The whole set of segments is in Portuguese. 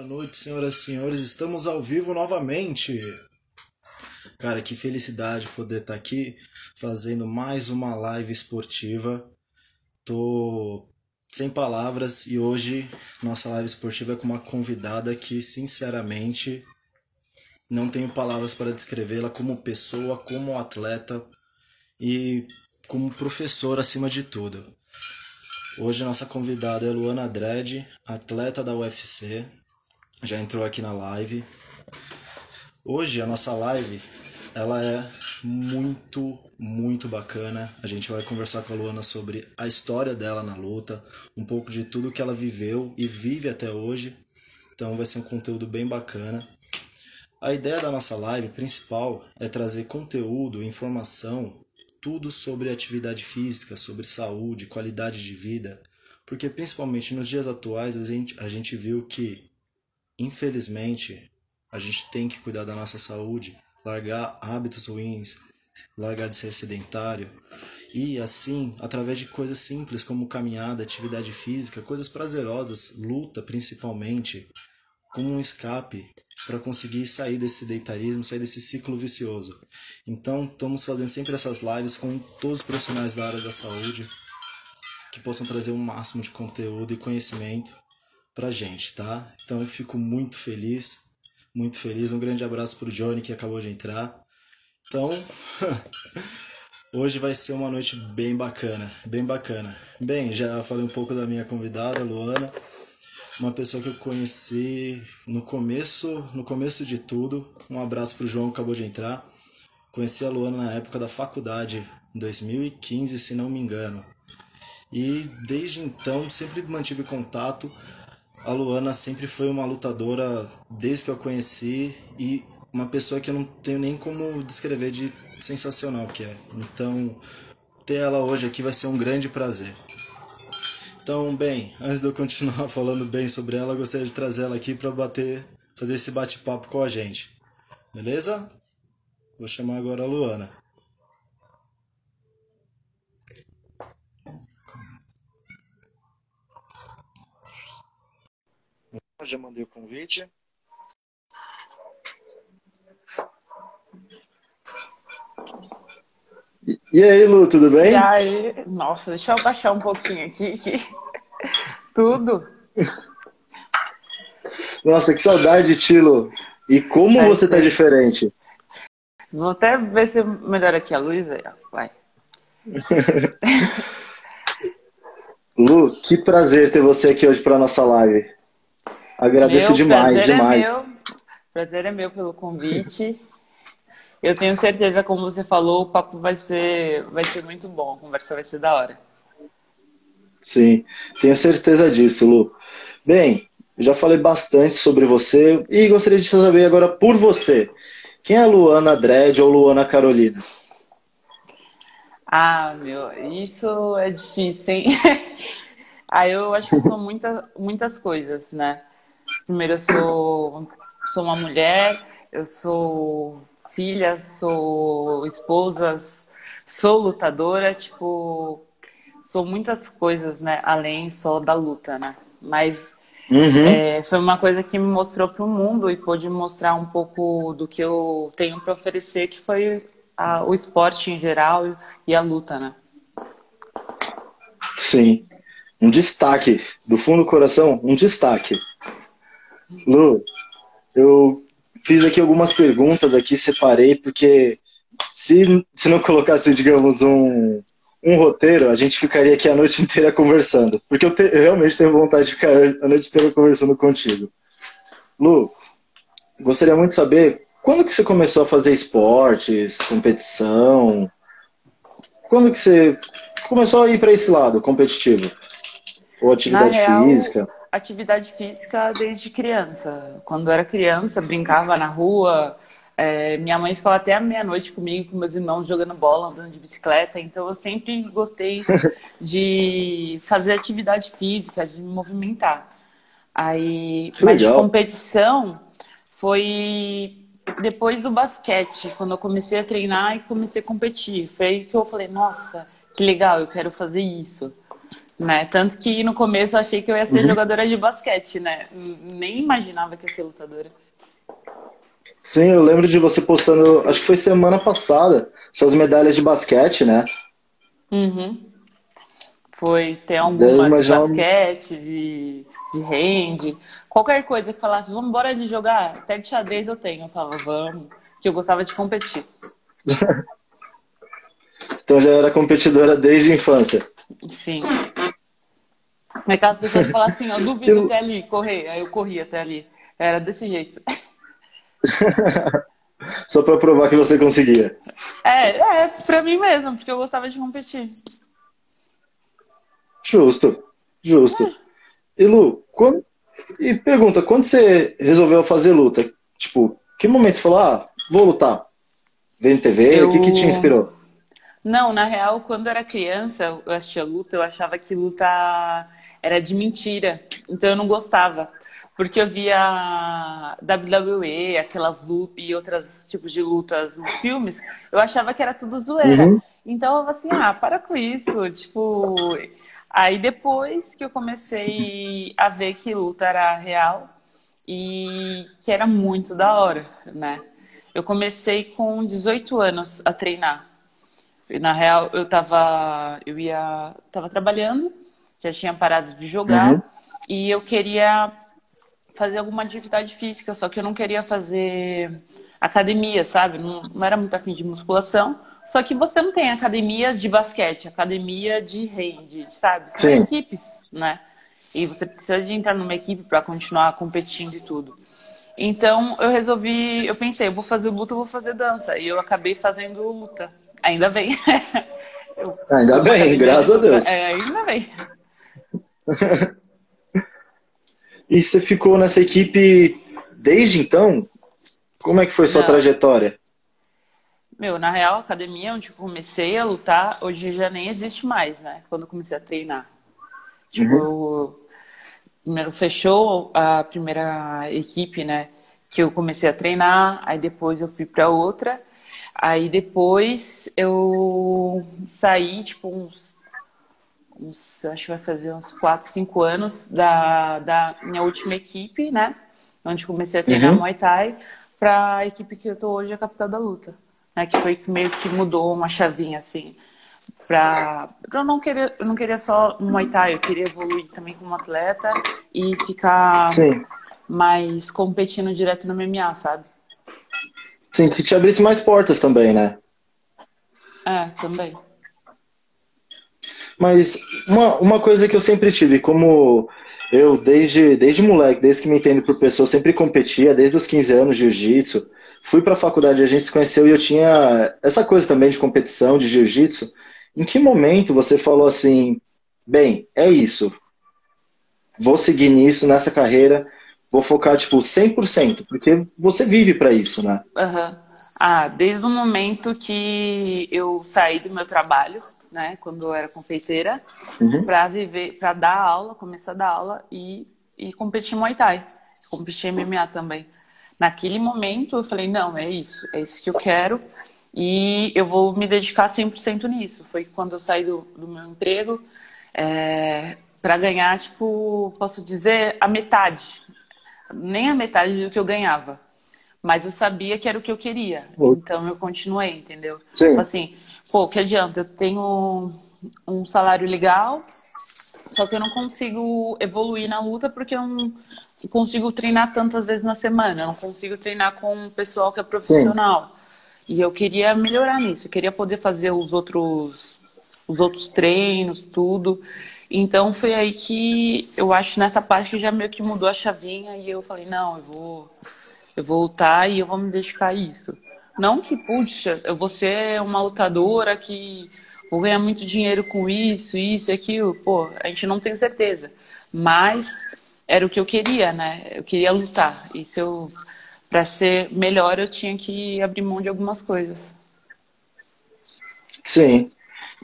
Boa noite, senhoras e senhores. Estamos ao vivo novamente. Cara, que felicidade poder estar aqui fazendo mais uma live esportiva. Tô sem palavras e hoje nossa live esportiva é com uma convidada que, sinceramente, não tenho palavras para descrevê-la como pessoa, como atleta e como professor acima de tudo. Hoje nossa convidada é Luana Dredd, atleta da UFC, já entrou aqui na live. Hoje a nossa live ela é muito, muito bacana. A gente vai conversar com a Luana sobre a história dela na luta, um pouco de tudo que ela viveu e vive até hoje. Então vai ser um conteúdo bem bacana. A ideia da nossa live principal é trazer conteúdo, informação, tudo sobre atividade física, sobre saúde, qualidade de vida, porque principalmente nos dias atuais a gente, a gente viu que Infelizmente, a gente tem que cuidar da nossa saúde, largar hábitos ruins, largar de ser sedentário e assim, através de coisas simples como caminhada, atividade física, coisas prazerosas, luta principalmente, como um escape para conseguir sair desse sedentarismo, sair desse ciclo vicioso. Então, estamos fazendo sempre essas lives com todos os profissionais da área da saúde que possam trazer o um máximo de conteúdo e conhecimento pra gente, tá? Então eu fico muito feliz, muito feliz. Um grande abraço pro Johnny que acabou de entrar. Então, hoje vai ser uma noite bem bacana, bem bacana. Bem, já falei um pouco da minha convidada, Luana, uma pessoa que eu conheci no começo, no começo de tudo. Um abraço pro João que acabou de entrar. Conheci a Luana na época da faculdade, em 2015, se não me engano. E desde então sempre mantive contato a Luana sempre foi uma lutadora desde que eu conheci e uma pessoa que eu não tenho nem como descrever de sensacional que é. Então, ter ela hoje aqui vai ser um grande prazer. Então, bem, antes de eu continuar falando bem sobre ela, eu gostaria de trazer ela aqui para bater, fazer esse bate-papo com a gente. Beleza? Vou chamar agora a Luana. Já mandei o convite. E aí, Lu, tudo bem? E aí, nossa, deixa eu abaixar um pouquinho aqui. tudo. Nossa, que saudade de ti, Lu. E como Vai você tá ser. tá diferente? Vou até ver se melhora aqui a luz. Aí, vai. Lu, que prazer ter você aqui hoje para nossa live. Agradeço meu demais, prazer é demais. É meu, prazer é meu pelo convite. Eu tenho certeza, como você falou, o papo vai ser, vai ser muito bom, a conversa vai ser da hora. Sim, tenho certeza disso, Lu. Bem, já falei bastante sobre você e gostaria de saber agora por você. Quem é a Luana Dredd ou Luana Carolina? Ah, meu, isso é difícil, hein? ah, eu acho que sou muita, muitas coisas, né? Primeiro, eu sou, sou uma mulher, eu sou filha, sou esposa, sou lutadora, tipo, sou muitas coisas, né? Além só da luta, né? Mas uhum. é, foi uma coisa que me mostrou para o mundo e pôde mostrar um pouco do que eu tenho para oferecer, que foi a, o esporte em geral e a luta, né? Sim. Um destaque, do fundo do coração, um destaque. Lu, eu fiz aqui algumas perguntas aqui, separei, porque se, se não colocasse, digamos, um, um roteiro, a gente ficaria aqui a noite inteira conversando. Porque eu, te, eu realmente tenho vontade de ficar a noite inteira conversando contigo. Lu, gostaria muito de saber quando que você começou a fazer esportes, competição? Quando que você começou a ir para esse lado competitivo? Ou atividade real, física? Atividade física desde criança. Quando eu era criança, brincava na rua. É, minha mãe ficava até a meia-noite comigo, com meus irmãos jogando bola, andando de bicicleta. Então eu sempre gostei de fazer atividade física, de me movimentar. Aí, mas de competição foi depois do basquete, quando eu comecei a treinar e comecei a competir. Foi aí que eu falei, nossa, que legal, eu quero fazer isso. Né? Tanto que no começo eu achei que eu ia ser uhum. jogadora de basquete, né? Nem imaginava que ia ser lutadora. Sim, eu lembro de você postando, acho que foi semana passada, suas medalhas de basquete, né? Uhum. Foi, tem alguma de basquete, de, de hand, qualquer coisa que falasse, vamos embora de jogar, até de xadrez eu tenho. Eu falava, vamos, que eu gostava de competir. então já era competidora desde a infância. Sim. É aquelas pessoas que falam assim, eu duvido eu... até ali, correr. Aí eu corri até ali. Era desse jeito. Só para provar que você conseguia. É, é, pra mim mesmo, porque eu gostava de competir. Justo, justo. É. E Lu, quando... e pergunta, quando você resolveu fazer luta? Tipo, que momento você falou, ah, vou lutar? Vendo TV? Eu... O que, que te inspirou? Não, na real, quando eu era criança, eu assistia luta, eu achava que luta era de mentira. Então eu não gostava. Porque eu via WWE, aquelas lutas e outros tipos de lutas nos filmes, eu achava que era tudo zoeira. Uhum. Então eu falava assim, ah, para com isso. Tipo. Aí depois que eu comecei a ver que luta era real e que era muito da hora, né? Eu comecei com 18 anos a treinar. Na real, eu tava, eu ia, tava trabalhando, já tinha parado de jogar uhum. e eu queria fazer alguma atividade física, só que eu não queria fazer academia, sabe? Não, não era muito afim de musculação. Só que você não tem academia de basquete, academia de hand, sabe? São Sim. equipes, né? E você precisa de entrar numa equipe para continuar competindo e tudo. Então eu resolvi, eu pensei, eu vou fazer luta, eu vou fazer dança. E eu acabei fazendo luta. Ainda bem. eu, ainda bem, graças a Deus. É, ainda bem. e você ficou nessa equipe desde então? Como é que foi sua Não. trajetória? Meu, na real, a academia onde eu comecei a lutar, hoje já nem existe mais, né? Quando eu comecei a treinar. Tipo, uhum primeiro fechou a primeira equipe, né? Que eu comecei a treinar, aí depois eu fui para outra, aí depois eu saí, tipo, uns, uns, acho que vai fazer uns 4, 5 anos da, da minha última equipe, né? Onde comecei a treinar uhum. Muay Thai, para a equipe que eu tô hoje, a capital da luta, né? Que foi que meio que mudou uma chavinha, assim para eu não queria eu não queria só Muay Thai, eu queria evoluir também como atleta e ficar Sim. mais competindo direto no MMA, sabe? Sim, que te abrisse mais portas também, né? É, também. Mas uma, uma coisa que eu sempre tive, como eu desde, desde moleque, desde que me entendo por pessoa, sempre competia, desde os 15 anos de jiu-jitsu. Fui para a faculdade, a gente se conheceu e eu tinha essa coisa também de competição, de jiu-jitsu. Em que momento você falou assim, bem, é isso, vou seguir nisso, nessa carreira, vou focar, tipo, 100%, porque você vive para isso, né? Uhum. Ah, desde o momento que eu saí do meu trabalho, né, quando eu era confeiteira, uhum. para viver, para dar aula, começar a dar aula e, e competir Muay Thai, competir MMA também. Naquele momento eu falei, não, é isso, é isso que eu quero e eu vou me dedicar 100% nisso. Foi quando eu saí do, do meu emprego é, para ganhar, tipo, posso dizer, a metade. Nem a metade do que eu ganhava. Mas eu sabia que era o que eu queria. Então eu continuei, entendeu? Sim. Tipo assim, pô, que adianta? Eu tenho um salário legal, só que eu não consigo evoluir na luta porque eu não consigo treinar tantas vezes na semana. Eu não consigo treinar com um pessoal que é profissional. Sim. E eu queria melhorar nisso, eu queria poder fazer os outros, os outros treinos, tudo. Então foi aí que eu acho nessa parte que já meio que mudou a chavinha e eu falei, não, eu vou, eu vou lutar e eu vou me dedicar a isso. Não que, puxa, eu vou ser uma lutadora que vou ganhar muito dinheiro com isso, isso e aquilo. Pô, a gente não tem certeza. Mas era o que eu queria, né? Eu queria lutar. E se eu para ser melhor, eu tinha que abrir mão de algumas coisas. Sim,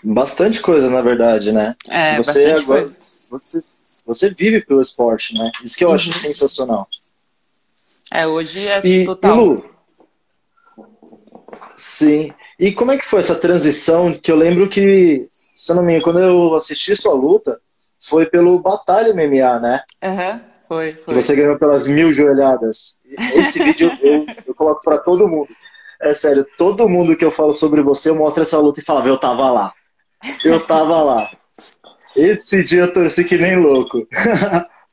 bastante coisa, na verdade, né? É, você agora, coisa. Você, você vive pelo esporte, né? Isso que eu uhum. acho sensacional. É, hoje é e, total. E Lu, sim. E como é que foi essa transição? Que eu lembro que, se eu não me engano, quando eu assisti sua luta, foi pelo Batalha MMA, né? Aham, uhum, foi, foi. Que você ganhou pelas mil joelhadas. Esse vídeo eu, eu coloco para todo mundo. É sério, todo mundo que eu falo sobre você, eu mostro essa luta e falava, eu tava lá. Eu tava lá. Esse dia eu torci que nem louco.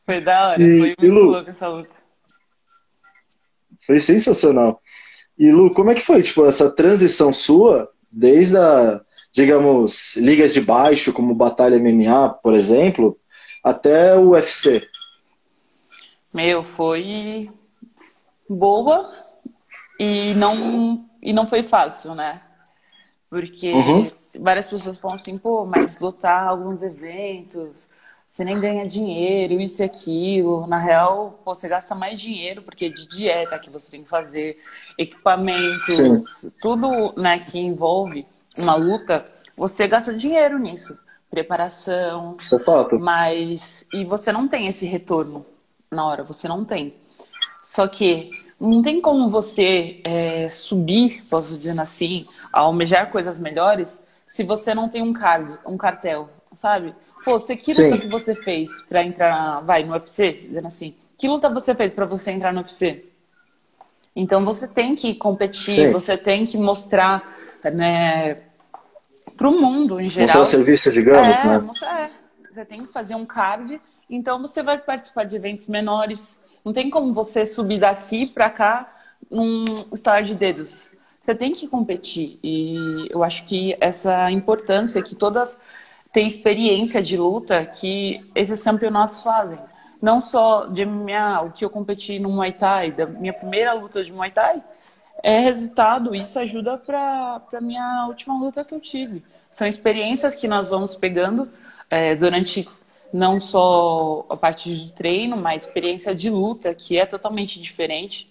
Foi da hora, e, foi muito Lu, louco essa luta. Foi sensacional. E Lu, como é que foi, tipo, essa transição sua, desde a, digamos, ligas de baixo, como Batalha MMA, por exemplo, até o UFC? Meu, foi boa e não, e não foi fácil, né? Porque uhum. várias pessoas falam assim, pô, mas lotar alguns eventos, você nem ganha dinheiro, isso e aquilo. Na real, pô, você gasta mais dinheiro, porque é de dieta que você tem que fazer, equipamentos, Sim. tudo né, que envolve uma luta, você gasta dinheiro nisso. Preparação. Isso é fato. Mas. E você não tem esse retorno na hora, você não tem. Só que não tem como você é, subir, posso dizer assim, almejar coisas melhores se você não tem um cargo, um cartel, sabe? Pô, você, que luta Sim. que você fez para entrar, vai, no UFC, dizendo assim, que luta você fez para você entrar no UFC? Então você tem que competir, Sim. você tem que mostrar, né, para o mundo em geral. Mostrar serviço, digamos, é, né? É, você tem que fazer um card, então você vai participar de eventos menores, não tem como você subir daqui para cá num estalar de dedos. Você tem que competir. E eu acho que essa importância que todas têm experiência de luta que esses campeonatos fazem. Não só de MMA, o que eu competi no Muay Thai, da minha primeira luta de Muay Thai, é resultado, isso ajuda para a minha última luta que eu tive. São experiências que nós vamos pegando é, durante não só a parte de treino, mas experiência de luta, que é totalmente diferente,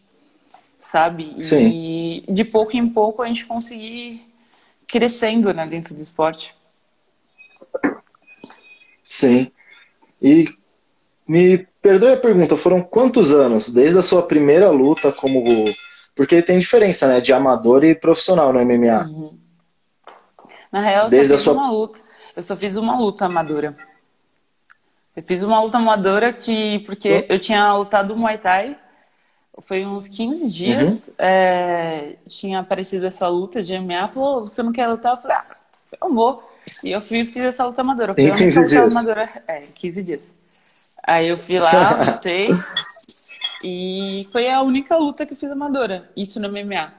sabe? Sim. E de pouco em pouco a gente conseguir crescendo né, dentro do esporte. Sim. E me perdoe a pergunta, foram quantos anos desde a sua primeira luta como. Porque tem diferença, né? De amador e profissional no MMA. Uhum. Na real, eu desde só fiz sua... uma luta. Eu só fiz uma luta amadora. Eu fiz uma luta amadora que, porque eu tinha lutado Muay Thai, foi uns 15 dias, uhum. é, tinha aparecido essa luta de MMA, falou, você não quer lutar? Eu falei, ah, eu vou. E eu fui fiz essa luta amadora. Foi em 15 luta dias. amadora, é, 15 dias. Aí eu fui lá, lutei, e foi a única luta que eu fiz amadora, isso no MMA.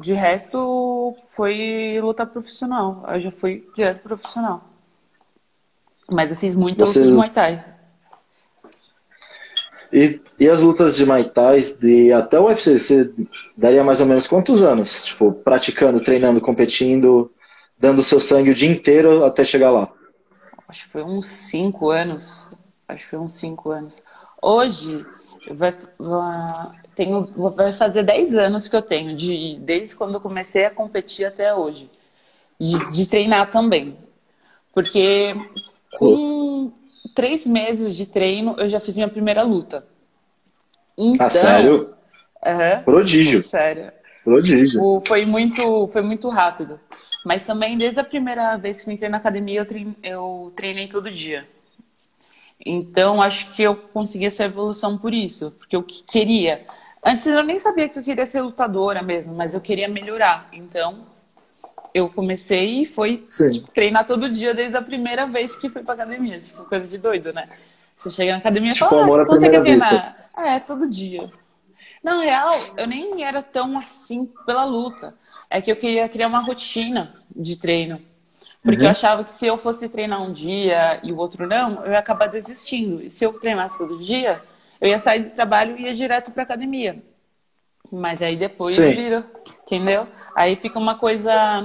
De resto, foi luta profissional. Eu já fui direto profissional. Mas eu fiz muita Você... luta de Muay Thai. E, e as lutas de Muay Thai, de, até o UFC, você daria mais ou menos quantos anos? Tipo, praticando, treinando, competindo, dando seu sangue o dia inteiro até chegar lá? Acho que foi uns 5 anos. Acho que foi uns 5 anos. Hoje, vai, tenho, vai fazer 10 anos que eu tenho, de, desde quando eu comecei a competir até hoje. De, de treinar também. Porque com três meses de treino, eu já fiz minha primeira luta. Então, ah, sério? Uhum, Prodígio. Sério. Prodígio. Tipo, foi muito, foi muito rápido. Mas também, desde a primeira vez que eu entrei na academia, eu, treinei, eu treinei todo dia. Então, acho que eu consegui essa evolução por isso. Porque eu queria. Antes eu nem sabia que eu queria ser lutadora mesmo, mas eu queria melhorar. Então, eu comecei e foi tipo, treinar todo dia desde a primeira vez que fui pra academia. Tipo, coisa de doido, né? Você chega na academia e tipo, fala, ah, quando você quer treinar? É, todo dia. Na real, eu nem era tão assim pela luta. É que eu queria criar uma rotina de treino. Porque uhum. eu achava que se eu fosse treinar um dia e o outro não, eu ia acabar desistindo. E se eu treinasse todo dia, eu ia sair do trabalho e ia direto pra academia. Mas aí depois Sim. vira, entendeu? Aí fica uma coisa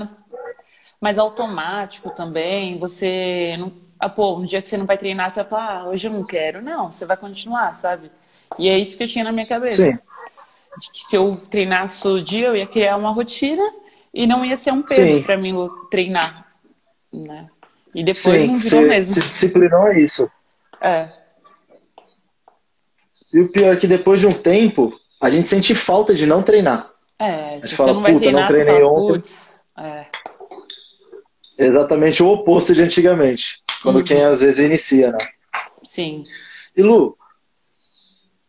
mais automático também. Você não. Ah, pô, um dia que você não vai treinar, você vai falar, ah, hoje eu não quero. Não, você vai continuar, sabe? E é isso que eu tinha na minha cabeça. Sim. De que se eu treinasse todo dia, eu ia criar uma rotina e não ia ser um peso para mim treinar. Né? E depois Sim, não virou se, mesmo. Se disciplinou é isso. É. E o pior é que depois de um tempo, a gente sente falta de não treinar. É, se você fala, vai treinar, não treinei fala, ontem. Putz, é. Exatamente o oposto de antigamente. Quando uhum. quem às vezes inicia, né? Sim. E Lu,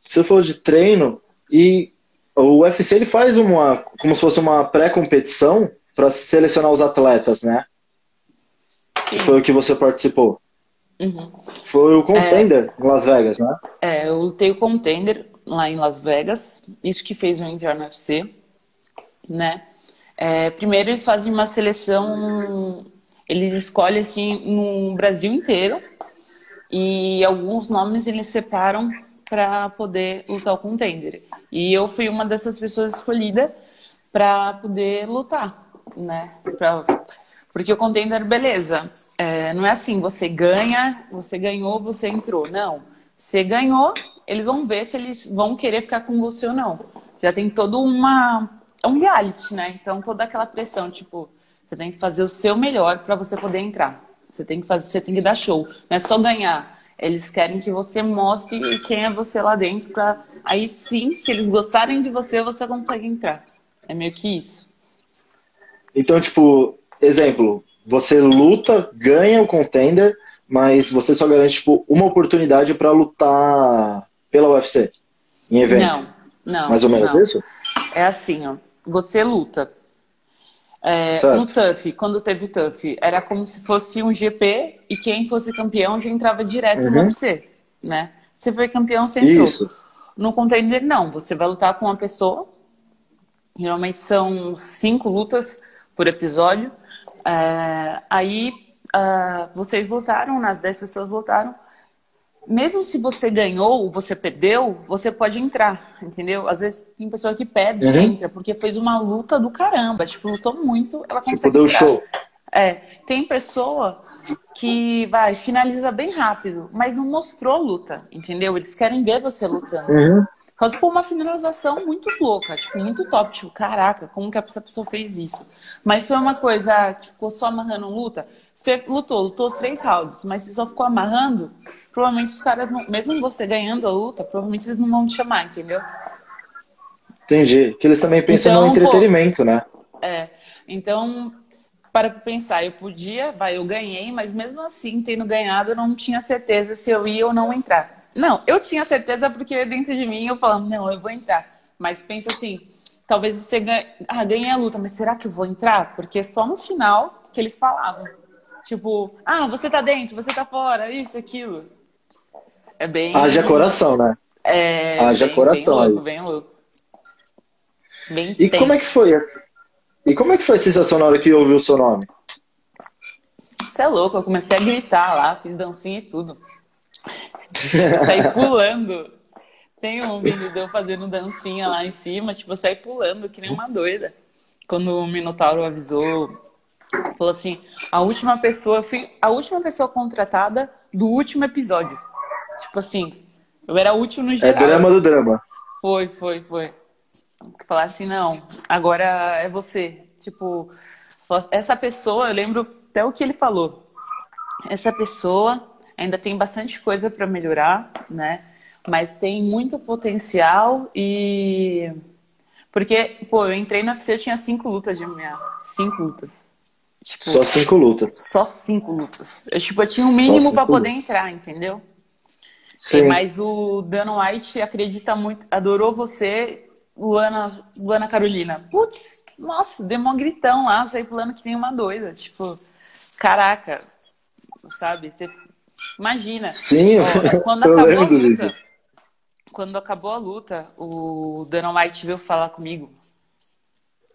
você falou de treino e o UFC ele faz uma como se fosse uma pré-competição para selecionar os atletas, né? Sim. Foi o que você participou. Uhum. Foi o Contender em Las Vegas, né? É, eu lutei o Contender lá em Las Vegas, isso que fez eu entrar no UFC, né? É, primeiro eles fazem uma seleção, eles escolhem assim no Brasil inteiro e alguns nomes eles separam para poder lutar o Contender. E eu fui uma dessas pessoas escolhida para poder lutar, né? Pra, porque o contender, beleza, é, não é assim, você ganha, você ganhou, você entrou. Não. Você ganhou, eles vão ver se eles vão querer ficar com você ou não. Já tem todo uma. É um reality, né? Então toda aquela pressão, tipo, você tem que fazer o seu melhor para você poder entrar. Você tem que fazer, você tem que dar show. Não é só ganhar. Eles querem que você mostre quem é você lá dentro, pra aí sim, se eles gostarem de você, você consegue entrar. É meio que isso. Então, tipo, exemplo, você luta, ganha o contender, mas você só garante tipo, uma oportunidade para lutar pela UFC em evento. Não, não. Mais ou menos não. isso? É assim, ó. Você luta. É, no TUF, quando teve TUF, era como se fosse um GP e quem fosse campeão já entrava direto no Uhum. UFC, né? Se foi campeão, você entrou. Isso. No contender, não. Você vai lutar com uma pessoa. Geralmente são cinco lutas por episódio. É, aí ah, vocês lutaram, nas dez pessoas lutaram. Mesmo se você ganhou ou você perdeu, você pode entrar, entendeu? Às vezes tem pessoa que perde e Uhum. entra, porque fez uma luta do caramba. Tipo, lutou muito, ela consegue Tipo, deu entrar. show. É, tem pessoa que vai, finaliza bem rápido, mas não mostrou luta, entendeu? Eles querem ver você lutando. Uhum. Caso foi uma finalização muito louca, tipo, muito top. Tipo, caraca, como que essa pessoa fez isso? Mas foi uma coisa que ficou só amarrando luta. Você lutou, lutou os três rounds, mas você só ficou amarrando, provavelmente os caras, não, mesmo você ganhando a luta, provavelmente eles não vão te chamar, entendeu? Entendi. Que eles também pensam Então, no pô, entretenimento, né? É, então, para pra pensar, eu podia, vai, eu ganhei, mas mesmo assim, tendo ganhado, eu não tinha certeza se eu ia ou não entrar. Não, eu tinha certeza porque dentro de mim eu falava, não, eu vou entrar. Mas pensa assim, talvez você ganhe, ah, ganhei a luta, mas será que eu vou entrar? Porque só no final que eles falavam. Tipo, ah, você tá dentro, você tá fora, isso, aquilo. É bem. Haja coração, né? É, Haja bem, coração bem louco, aí. bem louco. Bem E como é que tenso. foi essa? E como é que foi a sensação na hora que ouviu o seu nome? Você é louco, eu comecei a gritar lá, fiz dancinha e tudo. Eu saí pulando. Tem um vídeo de eu fazendo dancinha lá em cima, tipo, eu saí pulando que nem uma doida. Quando o Minotauro avisou, falou assim, a última pessoa, a última pessoa contratada do último episódio. Tipo assim, eu era última no É geral. drama do drama. Foi, foi, foi. Falar assim, não, agora é você. Tipo, essa pessoa, eu lembro até o que ele falou. Essa pessoa ainda tem bastante coisa para melhorar, né? Mas tem muito potencial e. Porque, pô, eu entrei na UFC, eu tinha cinco lutas de MMA. Cinco lutas. Tipo, Só cinco lutas. só cinco lutas. Eu, tipo, eu tinha um mínimo para poder entrar, entendeu? Sim. Mas o Dana White acredita muito, adorou você, Luana, Luana Carolina. Putz, nossa, deu um gritão lá, saí pulando que nem uma doida. Tipo, caraca, sabe? Você imagina. Sim, Ó, quando eu acabou a luta, vídeo. quando acabou a luta, o Dana White veio falar comigo.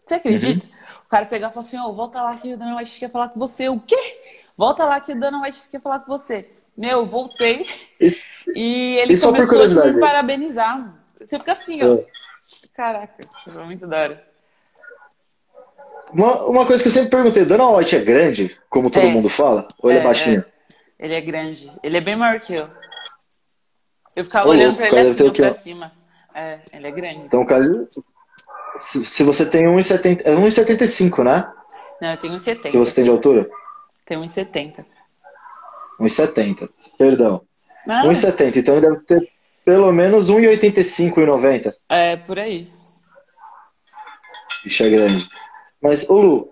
Você acredita? Uhum. O cara pegar e falar assim, ó, volta lá que o Dana White quer falar com você. O quê? Volta lá que o Dana White quer falar com você. Meu, eu voltei Isso, e ele só por começou a me parabenizar. Você fica assim, ó. É. Caraca, foi muito da hora. Uma, uma coisa que eu sempre perguntei, Dana White é grande, como todo É. mundo fala? Ou ele é, É, baixinho? Ele é grande. Ele é bem maior que eu. Eu ficava Ô, olhando pra ele assim, ó, pra ó? cima. É, ele é grande. Então, cara, se, se você tem 1,70, é 1,75, né? Não, eu tenho Que 1,70. você tem de altura? Tenho 1,70. 1,70, perdão. Ah, 1,70, então ele deve ter pelo menos 1,85, 1,90. é, por aí. Bicho é grande. Mas, ô Lu,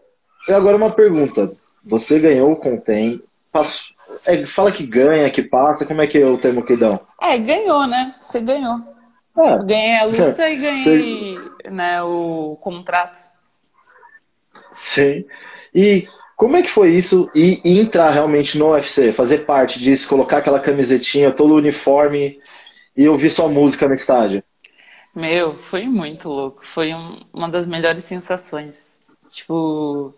e agora uma pergunta. Você ganhou o Contém, passou, é, fala que ganha, que passa, como é que é o termo que dão? É, ganhou, né? Você ganhou. É. Ganhei a luta e ganhei Você... né, o contrato. Sim. E como é que foi isso e, e entrar realmente no UFC, fazer parte disso, colocar aquela camisetinha, todo o uniforme e ouvir sua música no estádio? Meu, foi muito louco. Foi um, uma das melhores sensações. Tipo,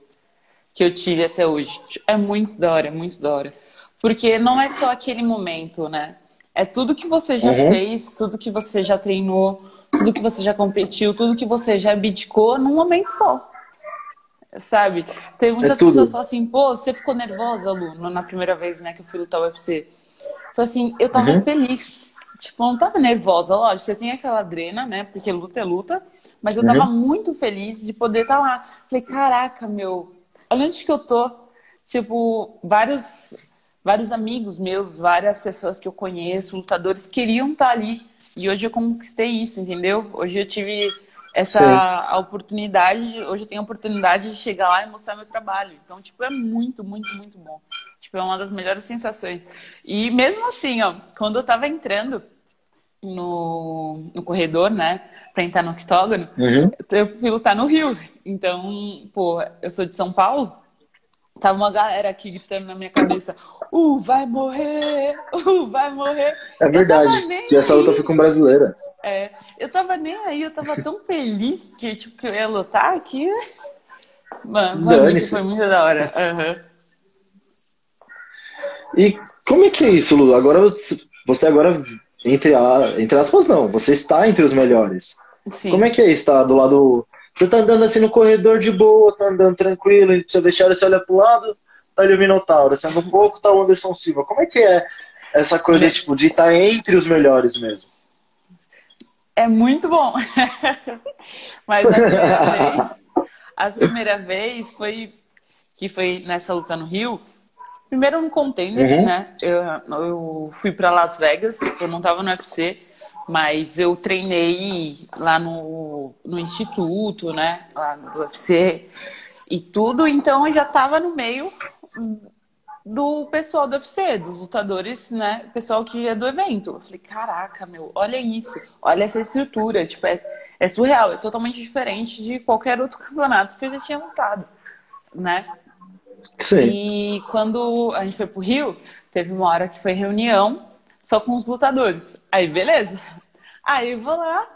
que eu tive até hoje. É muito da hora, é muito da hora. Porque não é só aquele momento, né? É tudo que você já uhum. fez, tudo que você já treinou, tudo que você já competiu, tudo que você já abdicou num momento só. Sabe? Tem muitas é pessoas que falam assim, pô, você ficou nervosa, Lu, na primeira vez, né, que eu fui lutar UFC. Falei assim, eu tava uhum. feliz. Tipo, eu não tava nervosa, lógico, você tem aquela adrena, né? Porque luta é luta, mas eu tava uhum. muito feliz de poder estar tá lá. Falei, caraca, meu, olha onde que eu tô. Tipo, vários vários amigos meus, várias pessoas que eu conheço, lutadores, queriam estar ali. E hoje eu conquistei isso, entendeu? Hoje eu tive essa oportunidade, hoje eu tenho a oportunidade de chegar lá e mostrar meu trabalho. Então, tipo, é muito, muito, muito bom. Tipo, é uma das melhores sensações. E mesmo assim, ó, quando eu tava entrando no, no corredor, né, pra entrar no octógono, uhum. eu fui lutar no Rio. Então, pô, eu sou de São Paulo, Tava uma galera aqui gritando na minha cabeça: Uh, vai morrer! Uh, vai morrer! É verdade. E essa luta foi com brasileira. É. Eu tava nem aí, eu tava tão feliz que, tipo, que eu ia lutar aqui. Mano, foi, foi muito da hora. Uhum. E como é que é isso, Lula? Agora você agora, entre, a, entre aspas, não, você está entre os melhores. Sim. Como é que é estar do lado você tá andando assim no corredor de boa, tá andando tranquilo, e você deixar você olha pro lado, tá o Minotauro, um pouco, tá o Anderson Silva. Como é que é essa coisa tipo, de estar tá entre os melhores mesmo? É muito bom. Mas a primeira vez, a primeira vez foi que foi nessa luta no Rio. Primeiro um contender, uhum. né? Eu, eu fui para Las Vegas, eu não tava no UFC. Mas eu treinei lá no, no instituto, né? Lá no UFC e tudo, então eu já estava no meio do pessoal do UFC, dos lutadores, né? Pessoal que é do evento. Eu falei, caraca, meu, olha isso, olha essa estrutura, tipo, é, é surreal, é totalmente diferente de qualquer outro campeonato que eu já tinha lutado, né? Sim. E quando a gente foi pro Rio, teve uma hora que foi reunião só com os lutadores. Aí, beleza. Aí vou lá,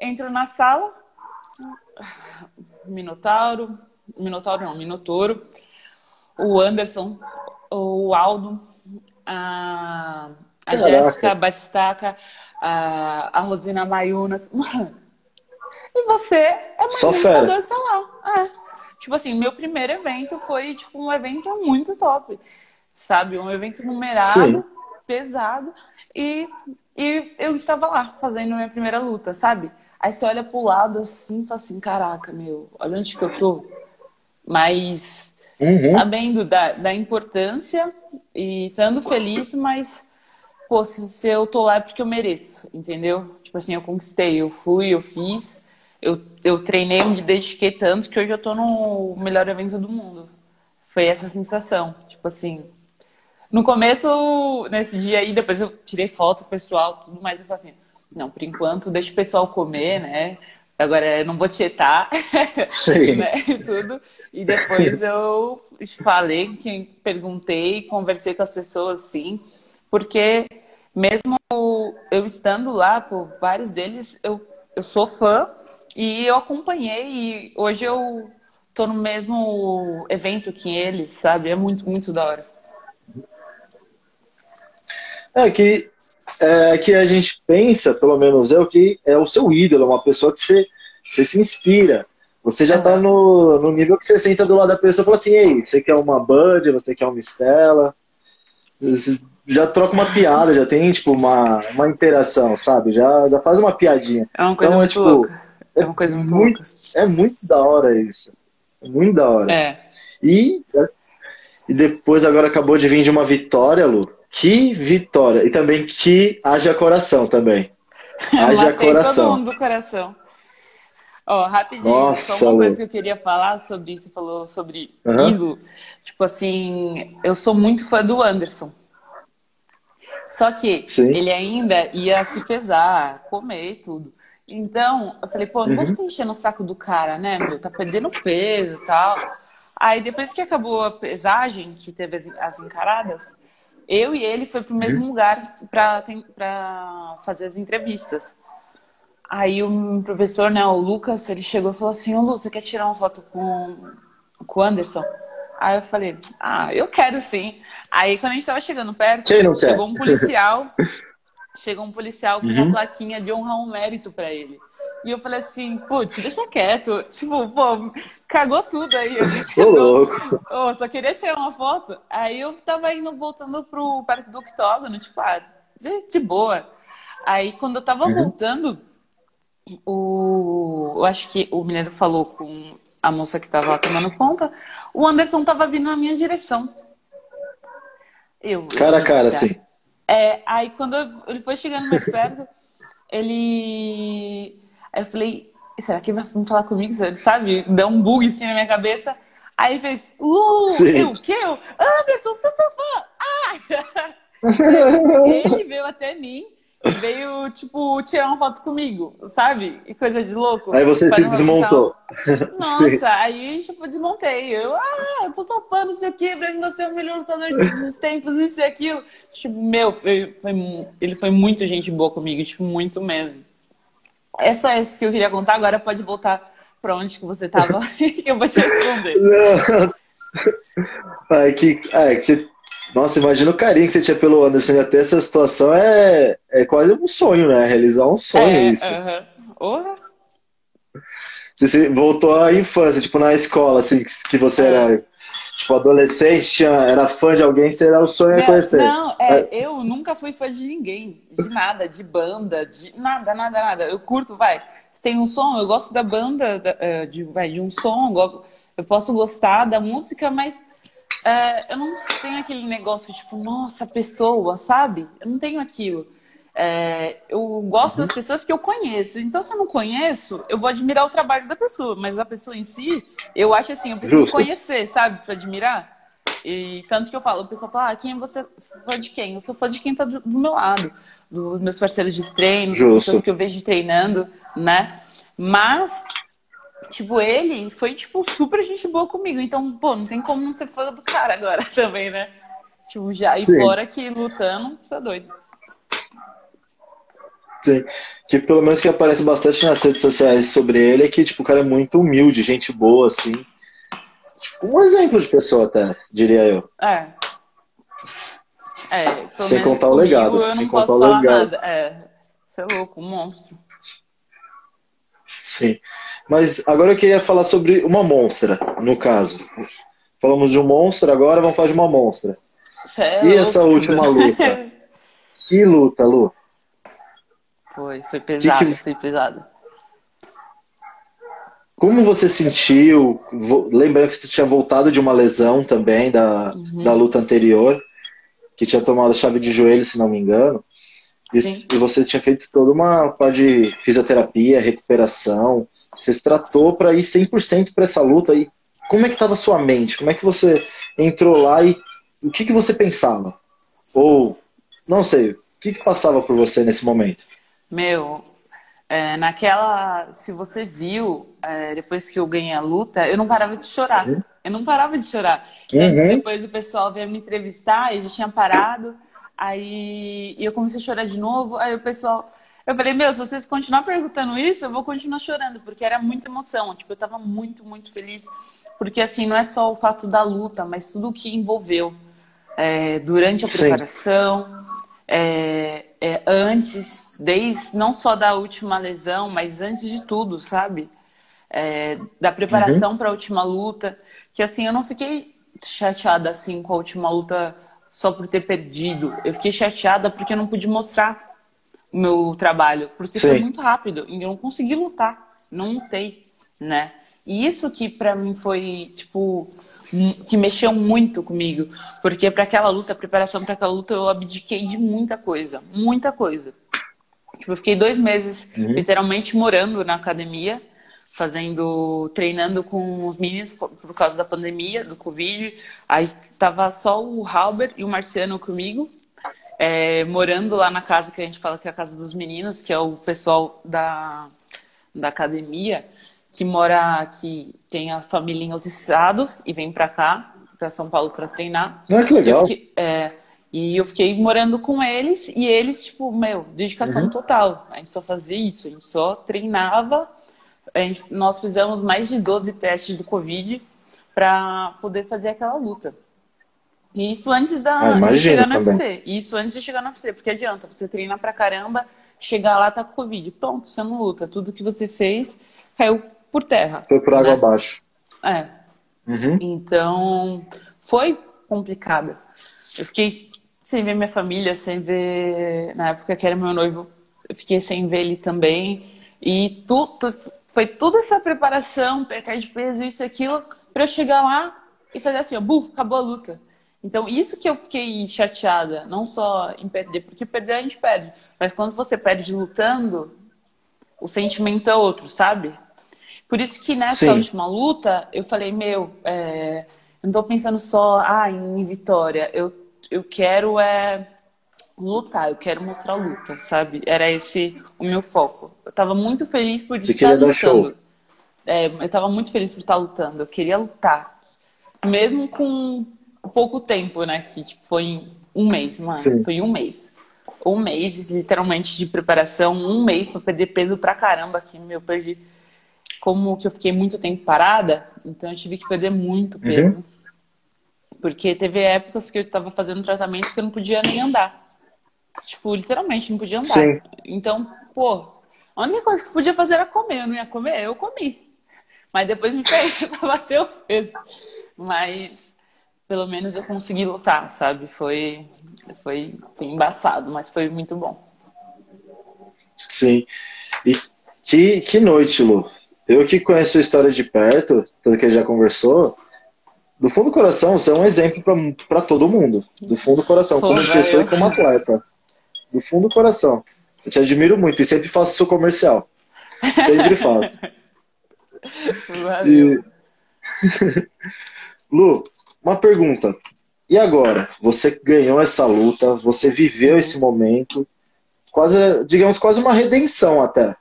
entro na sala, Minotauro, Minotauro não, Minotouro, o Anderson, o Aldo, a, a Jéssica Batistaca, a, a Rosina Mayunas. Mano, e você é mais Só um que tá lá. É. Tipo assim, meu primeiro evento foi tipo um evento muito top. Sabe? Um evento numerado. Sim pesado. E, e eu estava lá fazendo minha primeira luta, sabe? Aí você olha pro lado assim e fala assim, caraca, meu, olha onde que eu tô. Mas uhum. sabendo da, da importância e estando feliz, mas, pô, se, se eu tô lá é porque eu mereço, entendeu? Tipo assim, eu conquistei, eu fui, eu fiz, eu, eu treinei, me dediquei tanto que hoje eu tô no melhor evento do mundo. Foi essa sensação, tipo assim, no começo, nesse dia aí, depois eu tirei foto pessoal, tudo mais, eu falei assim, não, por enquanto, deixa o pessoal comer, né? Agora não vou tietar, Sim. né? Tudo. E depois eu falei, que perguntei, conversei com as pessoas, sim, porque mesmo eu estando lá, por vários deles, eu, eu sou fã e eu acompanhei e hoje eu tô no mesmo evento que eles, sabe? É muito, muito da hora. É que, é que a gente pensa, pelo menos é o que é o seu ídolo, é uma pessoa que você, você se inspira. Você já tá no, no nível que você senta do lado da pessoa e fala assim, ei, você quer uma Bud, você quer uma Stella? já troca uma piada, já tem, tipo, uma, uma interação, sabe? Já, já faz uma piadinha. É uma coisa então, muito é, tipo, louca. É uma coisa muito, muito. É muito da hora isso. É muito da hora. É. E, e depois agora acabou de vir de uma vitória, Lu. Que vitória! E também que haja coração também. Haja coração. todo mundo do coração. Ó, rapidinho, Nossa, só uma coisa que eu queria falar sobre isso, falou sobre Aham. ídolo. Tipo assim, eu sou muito fã do Anderson. Só que Sim. ele ainda ia se pesar, comer e tudo. Então, eu falei, pô, não vou Uhum. ficar enchendo o saco do cara, né, meu? Tá perdendo peso e tal. Aí depois que acabou a pesagem, que teve as encaradas, eu e ele foi pro mesmo lugar pra fazer as entrevistas. Aí o professor, né, o Lucas, ele chegou e falou assim, ô Lu, você quer tirar uma foto com, com o Anderson? Aí eu falei, ah, eu quero sim. Aí quando a gente tava chegando perto, não quer? chegou um policial, chegou um policial com Uhum. uma plaquinha de honrar um mérito pra ele. E eu falei assim, putz, deixa quieto. Tipo, pô, cagou tudo aí. Ô, louco. Ô, só queria tirar uma foto. Aí eu tava indo, voltando pro perto do octógono, tipo, ah, de, boa. Aí quando eu tava Uhum. voltando, o, eu acho que o mineiro falou com a moça que tava tomando conta, o Anderson tava vindo na minha direção. Eu, Cara a cara, assim. É, aí quando eu- ele foi chegando mais perto, ele. Aí eu falei, será que ele vai falar comigo? Ele sabe? Deu um bug assim na minha cabeça. Aí ele fez, Lu, eu, que eu? Anderson, sou seu fã! Ah! ele veio até mim e veio, tipo, tirar uma foto comigo, sabe? E coisa de louco. Aí você se não- desmontou. nossa, Sim. aí tipo, desmontei. Eu, ah, eu sou sua fã, não sei o que, pra mim você é o melhor lutador de todos os tempos, isso e aquilo. Tipo, meu, foi, foi ele foi muito gente boa comigo, tipo, muito mesmo. É só isso que eu queria contar, agora pode voltar pra onde que você tava, que eu vou te responder. Não. Ai, que, ai, que... Nossa, imagina o carinho que você tinha pelo Anderson. Até essa situação é, é quase um sonho, né? Realizar um sonho É, isso. aham. Porra. Você voltou à infância, tipo, na escola, assim, que, que você É. era, tipo, adolescente, era fã de alguém, você era o sonho é Meu, conhecer. não, é, eu nunca fui fã de ninguém, de nada, de banda, de nada, nada, nada. Eu curto, vai. Se tem um som, eu gosto da banda, da- eh, de, vai, de um som, eu posso gostar da música, mas eh, eu não tenho aquele negócio tipo, nossa, pessoa, sabe? Eu não tenho aquilo. É, eu gosto das pessoas que eu conheço. Então, se eu não conheço, eu vou admirar o trabalho da pessoa. Mas a pessoa em si, eu acho assim, eu preciso Justo. conhecer, sabe? Pra admirar. E tanto que eu falo, o pessoal fala, ah, quem é você fã de quem? Eu sou fã de quem tá do, do meu lado, dos meus parceiros de treino, das pessoas que eu vejo treinando, né? Mas, tipo, ele foi, tipo, super gente boa comigo. Então, pô, não tem como não ser fã do cara agora também, né? Tipo, já, e fora que lutando, você é doido. Sim. Que pelo menos que aparece bastante nas redes sociais sobre ele é que, tipo, o cara é muito humilde, gente boa, assim. Tipo, um exemplo de pessoa até, diria eu. É. É, Sem contar o legado, Eu sem contar o legado. nada. É. Você é louco, um monstro. Sim. Mas agora eu queria falar sobre uma monstra, no caso. Falamos de um monstro, agora vamos falar de uma monstra. É E essa louco. última luta? Que luta, Lu? Foi, foi pesado, que- foi pesado. Como você sentiu? Lembrando que você tinha voltado de uma lesão também da, Uhum. da luta anterior, que tinha tomado chave de joelho, se não me engano. E, e você tinha feito toda uma parte de fisioterapia, recuperação. Você se tratou para ir 100% para essa luta. E como é que estava a sua mente? Como é que você entrou lá e o que, que você pensava? Ou, não sei, o que, que passava por você nesse momento? Meu, é, naquela. Se você viu, é, depois que eu ganhei a luta, eu não parava de chorar. Uhum. Eu não parava de chorar. Uhum. Depois o pessoal veio me entrevistar e já tinha parado. Aí e eu comecei a chorar de novo. Aí o pessoal. Eu falei, meu, se vocês continuar perguntando isso, eu vou continuar chorando, porque era muita emoção. Tipo, eu tava muito, muito feliz. Porque, assim, não é só o fato da luta, mas tudo o que envolveu. É, durante a preparação, é, é, antes, desde não só da última lesão, mas antes de tudo, sabe? É, da preparação para a última luta, que assim eu não fiquei chateada assim com a última luta só por ter perdido. Eu fiquei chateada porque eu não pude mostrar o meu trabalho, porque foi Sim. muito rápido e eu não consegui lutar, não lutei, né? E isso que pra mim foi, tipo, m- que mexeu muito comigo, porque para aquela luta, a preparação para aquela luta, eu abdiquei de muita coisa, muita coisa. Tipo, eu fiquei dois meses Uhum. literalmente morando na academia, fazendo, treinando com os meninos por, por causa da pandemia, do Covid. Aí tava só o Halber e o Marciano comigo, é, morando lá na casa que a gente fala que é a casa dos meninos, que é o pessoal da, da academia, que mora aqui, tem a família em outro estado e vem para cá, para São Paulo para treinar. Ah, que legal. Eu fiquei, é, e eu fiquei morando com eles e eles, tipo, meu, dedicação uhum. total. A gente só fazia isso, a gente só treinava. Gente, nós fizemos mais de 12 testes do Covid para poder fazer aquela luta. E isso antes da, ah, de chegar no. UFC. Isso antes de chegar no UFC, porque adianta, você treina pra caramba, chegar lá tá com Covid. Pronto, você não luta. Tudo que você fez caiu por terra. Foi por água né? abaixo. É. Uhum. Então, foi complicado. Eu fiquei sem ver minha família, sem ver. Na época que era meu noivo, eu fiquei sem ver ele também. E tudo, foi toda essa preparação, perca de peso, isso e aquilo, para eu chegar lá e fazer assim, ó, buf, acabou a luta. Então, isso que eu fiquei chateada, não só em perder, porque perder a gente perde, mas quando você perde lutando, o sentimento é outro, sabe? Por isso que nessa Sim. última luta, eu falei, meu, é, eu não tô pensando só ah, em vitória, eu, eu quero é, lutar, eu quero mostrar luta, sabe? Era esse o meu foco. Eu tava muito feliz por Você estar dar lutando. show. É, eu tava muito feliz por estar lutando, eu queria lutar. Mesmo com pouco tempo, né? Que tipo, foi um mês, mano. Sim. Foi um mês. Um mês, literalmente, de preparação, um mês pra perder peso pra caramba aqui. Eu perdi. Como que eu fiquei muito tempo parada, então eu tive que perder muito peso. Porque teve épocas que eu tava fazendo tratamento que eu não podia nem andar. Tipo, literalmente, não podia andar. Sim. Então, pô, a única coisa que eu podia fazer era comer. Eu não ia comer, eu comi. Mas depois me peguei pra bater o peso. Mas pelo menos eu consegui lutar, sabe? Foi, foi, foi embaçado, mas foi muito bom. Sim. E que, que noite, Lu. Eu que conheço a história de perto, pelo que a gente já conversou, do fundo do coração, você é um exemplo para todo mundo. Do fundo do coração, Sou, como velho. pessoa e como atleta. Do fundo do coração. Eu te admiro muito e sempre faço seu comercial. Sempre faço. Valeu. E... Lu, uma pergunta. E agora? Você ganhou essa luta, você viveu esse momento, quase, digamos, quase uma redenção até.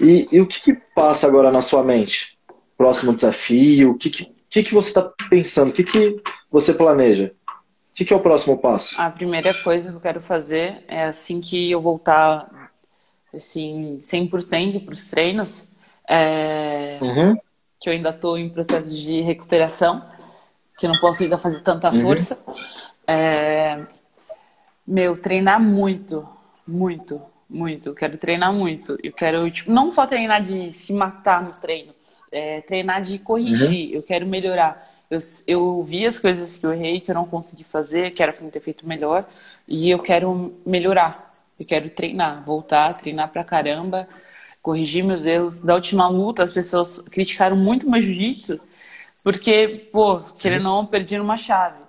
E, e o que, que passa agora na sua mente? Próximo desafio? O que, que, que, que você está pensando? O que, que você planeja? O que, que é o próximo passo? A primeira coisa que eu quero fazer é assim que eu voltar assim 100% para os treinos, é, Uhum. que eu ainda estou em processo de recuperação, que eu não posso ainda fazer tanta Uhum. força. É, meu, treinar muito, muito, muito. Eu quero treinar muito. Eu quero, tipo, não só treinar de se matar no treino, é, treinar de corrigir. Eu quero melhorar. Eu, eu vi as coisas que eu errei, que eu não consegui fazer, que era pra ter feito melhor, e eu quero melhorar. Eu quero treinar, voltar, treinar pra caramba, corrigir meus erros. Da última luta, as pessoas criticaram muito meu jiu-jitsu, porque, pô, querendo ou não, perdi numa chave.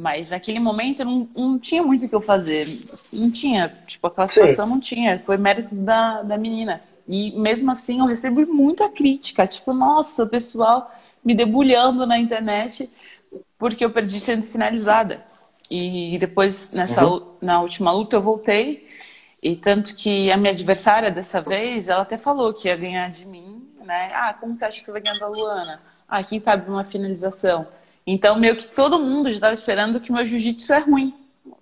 Mas naquele momento eu não, não tinha muito o que eu fazer. Não tinha. Tipo, a classificação não tinha. Foi mérito da, da menina. E mesmo assim eu recebi muita crítica. Tipo, nossa, o pessoal me debulhando na internet porque eu perdi sendo finalizada. E depois, nessa, Uhum. na última luta, eu voltei. E tanto que a minha adversária dessa vez, ela até falou que ia ganhar de mim, né? Ah, como você acha que você vai ganhar da Luana? Ah, quem sabe uma finalização. Então, meio que todo mundo já estava esperando que meu jiu-jitsu é ruim,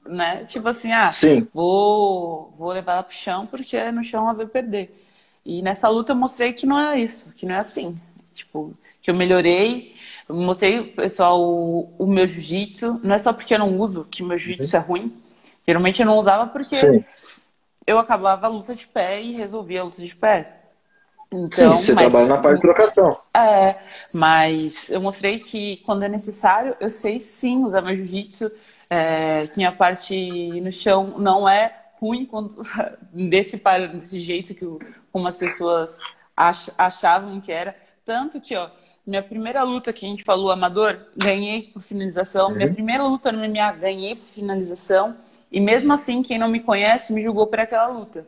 né? Tipo assim, ah, Sim. vou, vou levar ela pro chão porque no chão ela vai perder. E nessa luta eu mostrei que não é isso, que não é assim. Tipo, que eu melhorei, eu mostrei pessoal o, o meu jiu-jitsu. Não é só porque eu não uso que meu jiu-jitsu é ruim. Geralmente eu não usava porque Sim. eu acabava a luta de pé e resolvia a luta de pé. Então, Sim, você mas- trabalha na parte de trocação. é, mas eu mostrei que quando é necessário, eu sei sim usar meu jiu-jitsu, é, que minha parte no chão não é ruim quando, desse, desse jeito que como as pessoas ach- achavam que era. Tanto que, ó, minha primeira luta que a gente falou, amador, ganhei por finalização. Minha primeira luta no MMA, ganhei por finalização. E mesmo assim, quem não me conhece me julgou por aquela luta.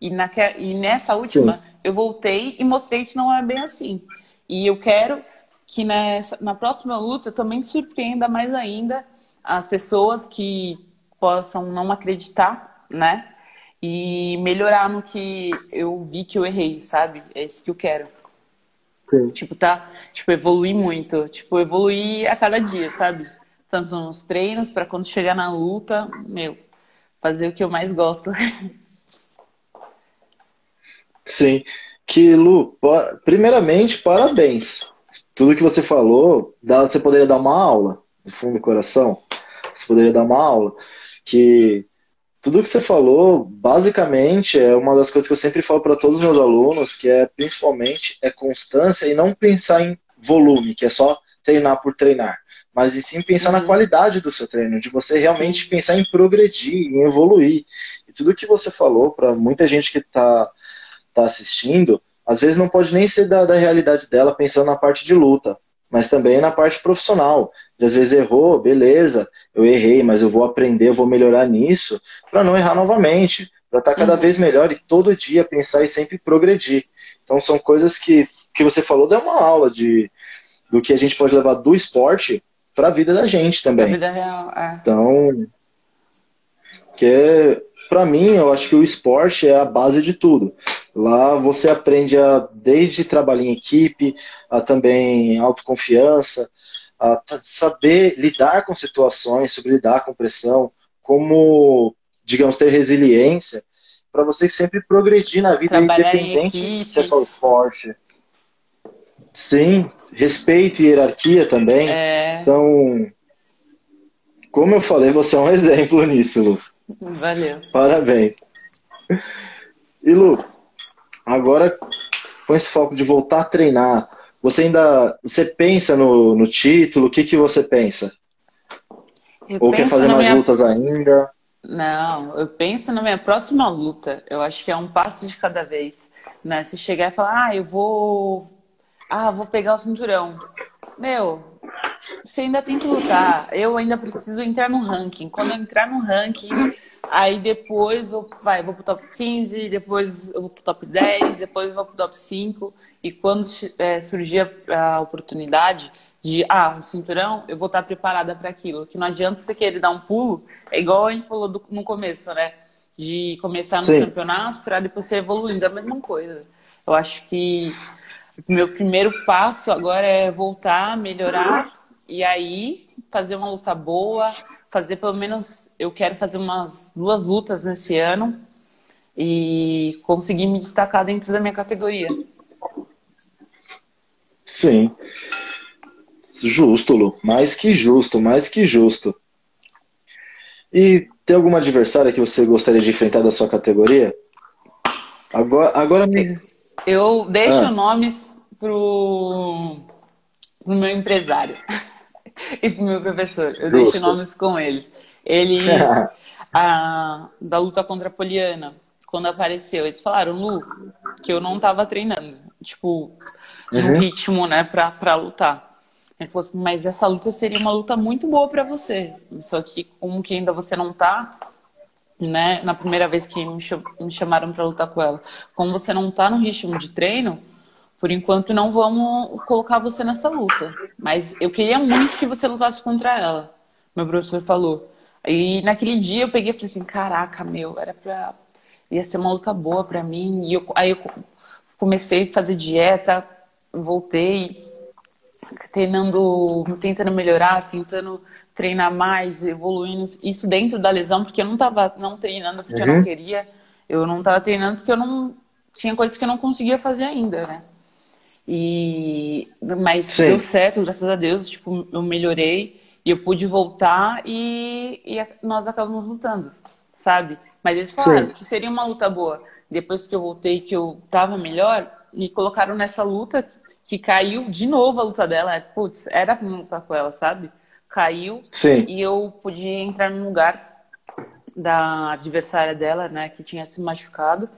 E, naque... e nessa última, Sim. eu voltei e mostrei que não é bem assim. E eu quero que nessa, na próxima luta eu também surpreenda mais ainda as pessoas que possam não acreditar, né? E melhorar no que eu vi que eu errei, sabe? É isso que eu quero. Sim. Tipo, tá? Tipo, evoluir muito. Tipo, evoluir a cada dia, sabe? Tanto nos treinos, para quando chegar na luta, meu, fazer o que eu mais gosto. Sim. Que, Lu, primeiramente, parabéns. Tudo que você falou, você poderia dar uma aula, no fundo do coração. Você poderia dar uma aula. Que tudo que você falou, basicamente, é uma das coisas que eu sempre falo para todos os meus alunos, que é principalmente é constância e não pensar em volume, que é só treinar por treinar, mas e sim pensar uhum. na qualidade do seu treino, de você realmente pensar em progredir, em evoluir. E tudo que você falou para muita gente que está tá assistindo, às vezes não pode nem ser da, da realidade dela pensando na parte de luta, mas também na parte profissional. De, às vezes errou, beleza, eu errei, mas eu vou aprender, eu vou melhorar nisso, para não errar novamente, para estar tá cada uhum. vez melhor e todo dia pensar e sempre progredir. Então são coisas que, que você falou, dá uma aula de do que a gente pode levar do esporte para a vida da gente também. A vida real, é. Então, que é, para mim, eu acho que o esporte é a base de tudo. Lá você aprende a, desde trabalhar em equipe, a também autoconfiança, a saber lidar com situações, sobre lidar com pressão, como, digamos, ter resiliência, para você sempre progredir na vida Trabalhar independente de ser só esporte. Sim, respeito e hierarquia também. É... Então, como eu falei, você é um exemplo nisso, Lu. Valeu. Parabéns. E Lu, Agora, com esse foco de voltar a treinar, você ainda você pensa no, no título? O que, que você pensa? Eu Ou quer fazer mais minha... lutas ainda? Não, eu penso na minha próxima luta. Eu acho que é um passo de cada vez. Né? Se chegar e falar, ah, eu vou. Ah, vou pegar o cinturão. Meu, você ainda tem que lutar. Eu ainda preciso entrar no ranking. Quando eu entrar no ranking, Aí depois eu vai, vou pro top 15, depois eu vou pro top 10, depois eu vou pro top 5. E quando é, surgir a, a oportunidade de, ah, um cinturão, eu vou estar preparada para aquilo. Que não adianta você querer dar um pulo, é igual a gente falou do, no começo, né? De começar nos Sim. campeonatos para depois ser evoluindo, é a mesma coisa. Eu acho que o meu primeiro passo agora é voltar, melhorar e aí fazer uma luta boa, fazer pelo menos, eu quero fazer umas duas lutas nesse ano e conseguir me destacar dentro da minha categoria. Sim. Justo, Lu. Mais que justo, mais que justo. E tem alguma adversária que você gostaria de enfrentar da sua categoria? Agora, agora me... Eu deixo ah. nomes pro, pro meu empresário. e pro meu professor. Eu Justo. deixo nomes com eles. Eles, a, da luta contra a Poliana, quando apareceu, eles falaram, Lu, que eu não tava treinando, tipo, no uhum. ritmo, né, pra, pra lutar. Ele falou assim, mas essa luta seria uma luta muito boa para você. Só que como que ainda você não tá, né, na primeira vez que me chamaram para lutar com ela, como você não tá no ritmo de treino, por enquanto não vamos colocar você nessa luta. Mas eu queria muito que você lutasse contra ela. Meu professor falou. E naquele dia eu peguei e falei assim, caraca, meu, era pra. ia ser uma luta boa pra mim. E eu, aí eu comecei a fazer dieta, voltei treinando, tentando melhorar, tentando treinar mais, evoluindo isso dentro da lesão, porque eu não tava não treinando porque uhum. eu não uhum. queria, eu não tava treinando porque eu não tinha coisas que eu não conseguia fazer ainda, né? E mas Sim. deu certo, graças a Deus, tipo, eu melhorei e eu pude voltar e, e nós acabamos lutando, sabe? Mas eles falaram Sim. que seria uma luta boa. Depois que eu voltei, que eu tava melhor, me colocaram nessa luta que caiu de novo a luta dela. Putz, era pra lutar com ela, sabe? Caiu Sim. e eu podia entrar no lugar da adversária dela, né, que tinha se machucado.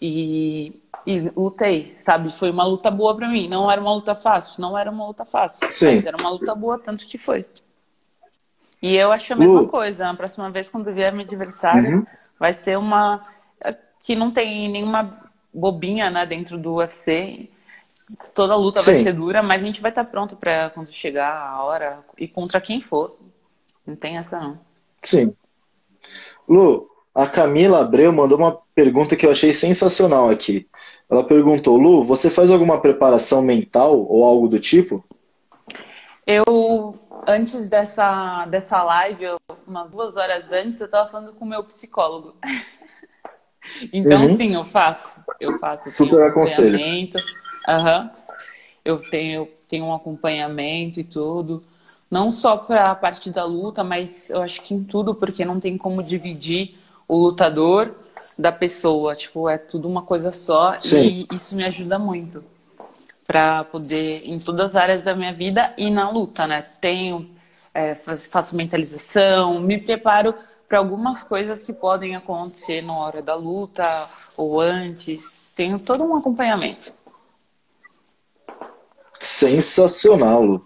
E, e lutei, sabe? Foi uma luta boa para mim. Não era uma luta fácil, não era uma luta fácil. Sim. Mas era uma luta boa, tanto que foi. E eu acho a mesma uh. coisa. A próxima vez, quando vier minha adversária, uhum. vai ser uma. que não tem nenhuma bobinha, né, dentro do UFC. Toda luta Sim. vai ser dura, mas a gente vai estar pronto para quando chegar a hora e contra quem for. Não tem essa não. Sim. Lu, a Camila Abreu mandou uma pergunta que eu achei sensacional aqui. Ela perguntou, Lu, você faz alguma preparação mental ou algo do tipo? Eu, antes dessa, dessa live, eu, umas duas horas antes, eu estava falando com o meu psicólogo. então, uhum. sim, eu faço. Eu faço. Super um aconselho. Uhum. Eu tenho, tenho um acompanhamento e tudo. Não só para a parte da luta, mas eu acho que em tudo, porque não tem como dividir o lutador da pessoa. Tipo, é tudo uma coisa só Sim. e isso me ajuda muito para poder, em todas as áreas da minha vida e na luta, né? Tenho, é, faço mentalização, me preparo para algumas coisas que podem acontecer na hora da luta ou antes. Tenho todo um acompanhamento. Sensacional, Lu.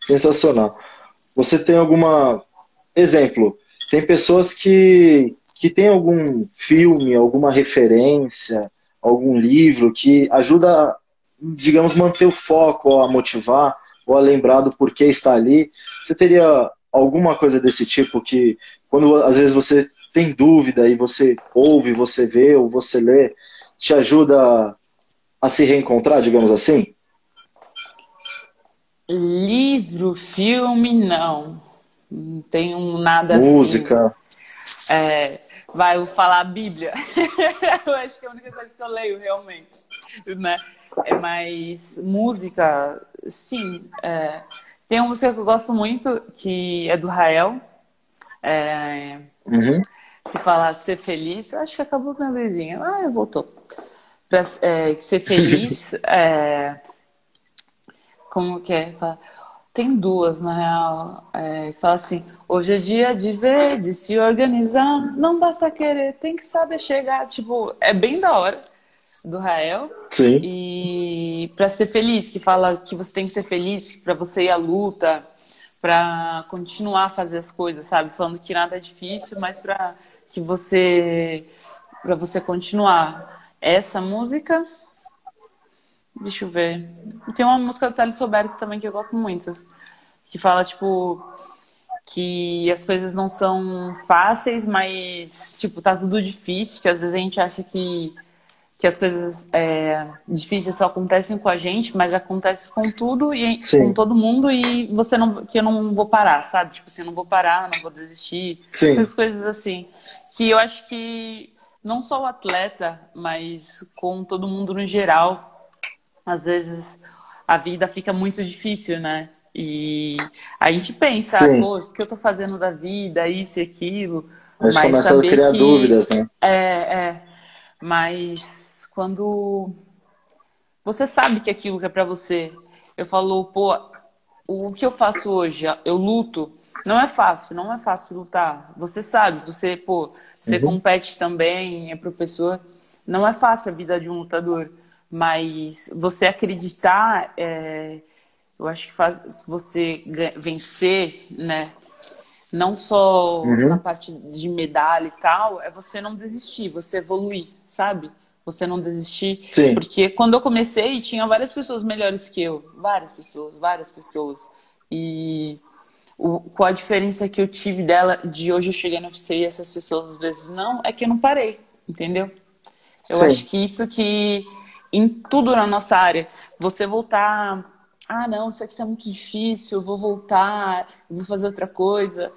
Sensacional. Você tem alguma exemplo? Tem pessoas que que tem algum filme, alguma referência, algum livro que ajuda, digamos, manter o foco, ou a motivar, ou a lembrar do porquê está ali. Você teria alguma coisa desse tipo que, quando às vezes você tem dúvida e você ouve, você vê ou você lê, te ajuda a se reencontrar, digamos assim? Livro, filme, não. Não tenho nada Música. assim. Música. É, vai falar a Bíblia. eu acho que é a única coisa que eu leio realmente, né? É mais música, sim. É, tem uma música que eu gosto muito que é do Rael, é, uhum. que fala ser feliz. Eu acho que acabou minha vizinha. Ah, voltou. Pra, é, ser feliz. é, como que é? Fala, tem duas, na real. É, que fala assim: hoje é dia de ver, de se organizar. Não basta querer, tem que saber chegar. Tipo, é bem da hora do Rael. Sim. E para ser feliz, que fala que você tem que ser feliz para você ir à luta, para continuar a fazer as coisas, sabe? Falando que nada é difícil, mas para que você para você continuar. Essa música Deixa eu ver. Tem uma música do Thales Soberto também que eu gosto muito. Que fala, tipo, que as coisas não são fáceis, mas, tipo, tá tudo difícil, que às vezes a gente acha que, que as coisas é, difíceis só acontecem com a gente, mas acontece com tudo e Sim. com todo mundo e você não, que eu não vou parar, sabe? Tipo assim, eu não vou parar, não vou desistir. Sim. Essas coisas assim. Que eu acho que não só o atleta, mas com todo mundo no geral, às vezes a vida fica muito difícil, né? E a gente pensa, pô, o que eu tô fazendo da vida, isso e aquilo. A gente mas começa a criar que... dúvidas, né? É, é. Mas quando você sabe que aquilo que é para você, eu falo, pô, o que eu faço hoje? Eu luto. Não é fácil, não é fácil lutar. Você sabe, você, pô, você uhum. compete também, é professor. Não é fácil a vida de um lutador. Mas você acreditar, é, eu acho que faz você vencer, né? Não só uhum. na parte de medalha e tal, é você não desistir, você evoluir, sabe? Você não desistir. Sim. Porque quando eu comecei, tinha várias pessoas melhores que eu. Várias pessoas, várias pessoas. E o, qual a diferença que eu tive dela de hoje eu cheguei no UFC e essas pessoas às vezes não, é que eu não parei, entendeu? Eu Sim. acho que isso que em tudo na nossa área. Você voltar, ah, não, isso aqui tá muito difícil, vou voltar, vou fazer outra coisa.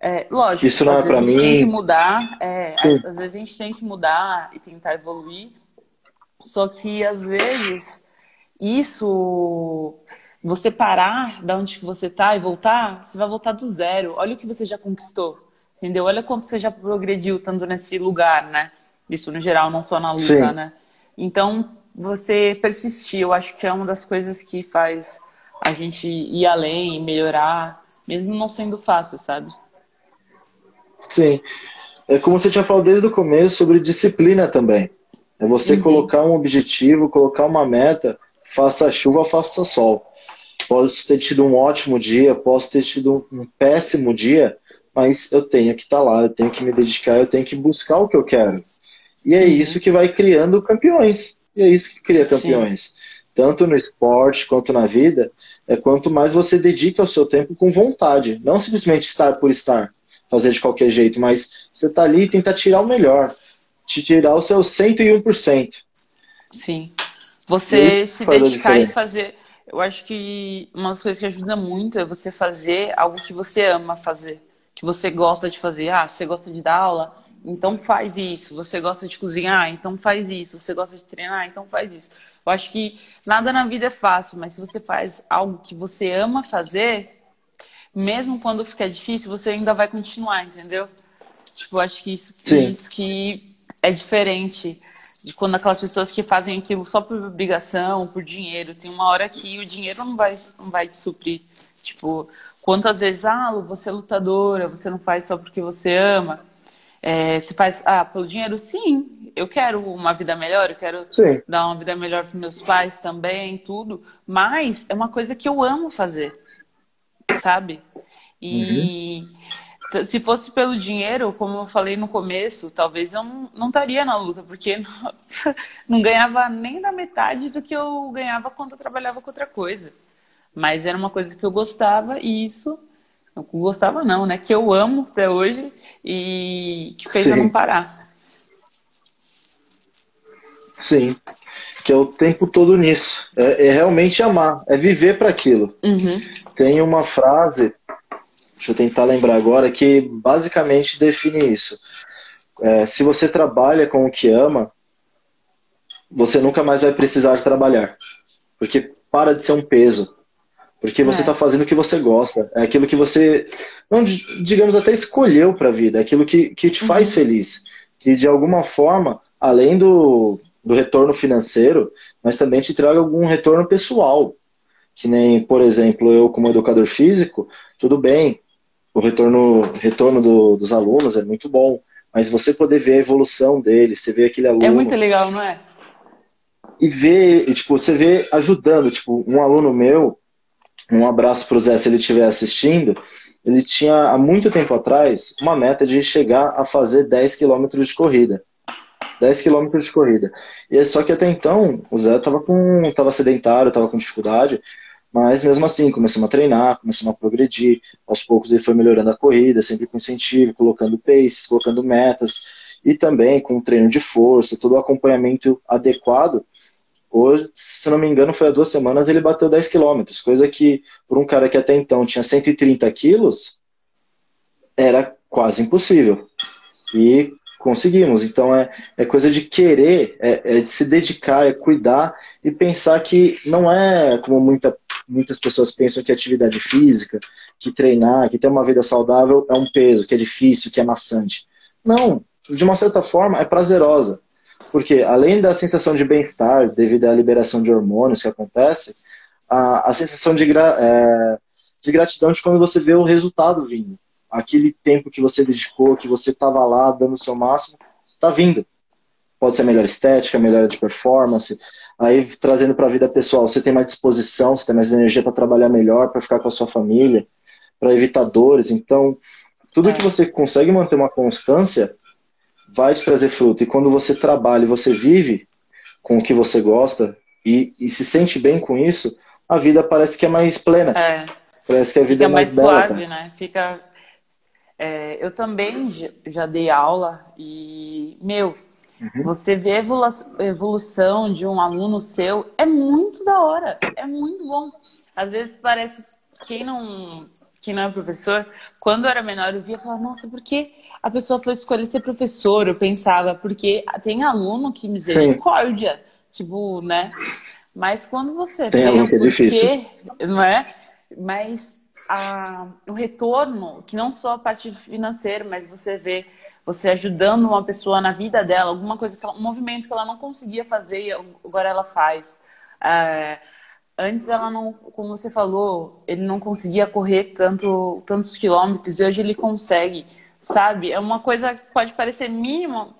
É, lógico, isso não às é vezes a gente mim. tem que mudar, é, às vezes a gente tem que mudar e tentar evoluir. Só que às vezes isso você parar da onde que você tá e voltar, você vai voltar do zero. Olha o que você já conquistou. Entendeu? Olha quanto você já progrediu estando nesse lugar, né? Isso no geral, não só na luta, Sim. né? Então, você persistir. Eu acho que é uma das coisas que faz a gente ir além, melhorar, mesmo não sendo fácil, sabe? Sim. É como você tinha falado desde o começo sobre disciplina também. É você uhum. colocar um objetivo, colocar uma meta, faça chuva, faça sol. Posso ter tido um ótimo dia, posso ter tido um péssimo dia, mas eu tenho que estar tá lá, eu tenho que me dedicar, eu tenho que buscar o que eu quero. E é uhum. isso que vai criando campeões. E é isso que cria campeões. Sim. Tanto no esporte quanto na vida, é quanto mais você dedica o seu tempo com vontade. Não simplesmente estar por estar, fazer de qualquer jeito, mas você tá ali e tenta tirar o melhor. Te tirar o seu 101%. Sim. Você e se dedicar e fazer. Eu acho que uma das coisas que ajuda muito é você fazer algo que você ama fazer, que você gosta de fazer. Ah, você gosta de dar aula? Então faz isso. Você gosta de cozinhar? Então faz isso. Você gosta de treinar? Então faz isso. Eu acho que nada na vida é fácil, mas se você faz algo que você ama fazer, mesmo quando ficar difícil, você ainda vai continuar, entendeu? Tipo, eu acho que isso, isso que é diferente de quando aquelas pessoas que fazem aquilo só por obrigação, por dinheiro, tem uma hora que o dinheiro não vai, não vai te suprir. Tipo, quantas vezes, ah, você é lutadora, você não faz só porque você ama. É, se faz, ah, pelo dinheiro, sim, eu quero uma vida melhor, eu quero sim. dar uma vida melhor para meus pais também, tudo, mas é uma coisa que eu amo fazer, sabe? E. Uhum se fosse pelo dinheiro, como eu falei no começo, talvez eu não, não estaria na luta, porque não, não, ganhava nem da metade do que eu ganhava quando eu trabalhava com outra coisa. Mas era uma coisa que eu gostava e isso. Gostava, não, né? Que eu amo até hoje e que fez Sim. eu não parar. Sim. Que é o tempo todo nisso. É, é realmente amar, é viver para aquilo. Uhum. Tem uma frase Deixa eu tentar lembrar agora que basicamente define isso. É, se você trabalha com o que ama, você nunca mais vai precisar trabalhar. Porque para de ser um peso. Porque você está é. fazendo o que você gosta. É aquilo que você, não, digamos, até escolheu para a vida. É aquilo que, que te faz uhum. feliz. Que de alguma forma, além do, do retorno financeiro, mas também te traga algum retorno pessoal. Que nem, por exemplo, eu como educador físico, tudo bem, o retorno, retorno do, dos alunos é muito bom, mas você poder ver a evolução deles, você vê aquele aluno. É muito legal, não é? E ver, tipo, você vê ajudando, tipo, um aluno meu, um abraço para o Zé se ele estiver assistindo, ele tinha há muito tempo atrás uma meta de chegar a fazer 10 quilômetros de corrida. 10 quilômetros de corrida. E só que até então o Zé estava com, tava sedentário, estava com dificuldade, mas mesmo assim, começamos a treinar, começamos a progredir. Aos poucos ele foi melhorando a corrida, sempre com incentivo, colocando paces, colocando metas e também com treino de força, todo o acompanhamento adequado. Hoje, se não me engano, foi há duas semanas ele bateu 10 quilômetros, coisa que por um cara que até então tinha 130 quilos era quase impossível. E conseguimos. Então é, é coisa de querer, é, é de se dedicar, é cuidar e pensar que não é como muita muitas pessoas pensam que atividade física, que treinar, que ter uma vida saudável é um peso, que é difícil, que é maçante. Não, de uma certa forma é prazerosa. Porque além da sensação de bem-estar devido à liberação de hormônios que acontece, a, a sensação de, gra, é, de gratidão de quando você vê o resultado vindo. Aquele tempo que você dedicou, que você estava lá dando o seu máximo, está vindo. Pode ser melhor estética, melhor de performance, Aí, trazendo para a vida pessoal, você tem mais disposição, você tem mais energia para trabalhar melhor, para ficar com a sua família, para evitar dores. Então, tudo é. que você consegue manter uma constância vai te trazer fruto. E quando você trabalha e você vive com o que você gosta e, e se sente bem com isso, a vida parece que é mais plena. É. Parece que a vida Fica é mais, mais bela. suave, né? Fica. É, eu também já dei aula e, meu, Uhum. Você vê a evolução de um aluno seu, é muito da hora, é muito bom. Às vezes parece, quem não, quem não é professor, quando eu era menor eu via e falava, nossa, por que a pessoa foi escolher ser professor? Eu pensava, porque tem aluno que misericórdia, Sim. tipo, né? Mas quando você tem vê o porquê, não é? Mas a, o retorno, que não só a parte financeira, mas você vê você ajudando uma pessoa na vida dela, alguma coisa, um movimento que ela não conseguia fazer e agora ela faz. É, antes ela não, como você falou, ele não conseguia correr tanto, tantos quilômetros e hoje ele consegue, sabe? É uma coisa que pode parecer mínima,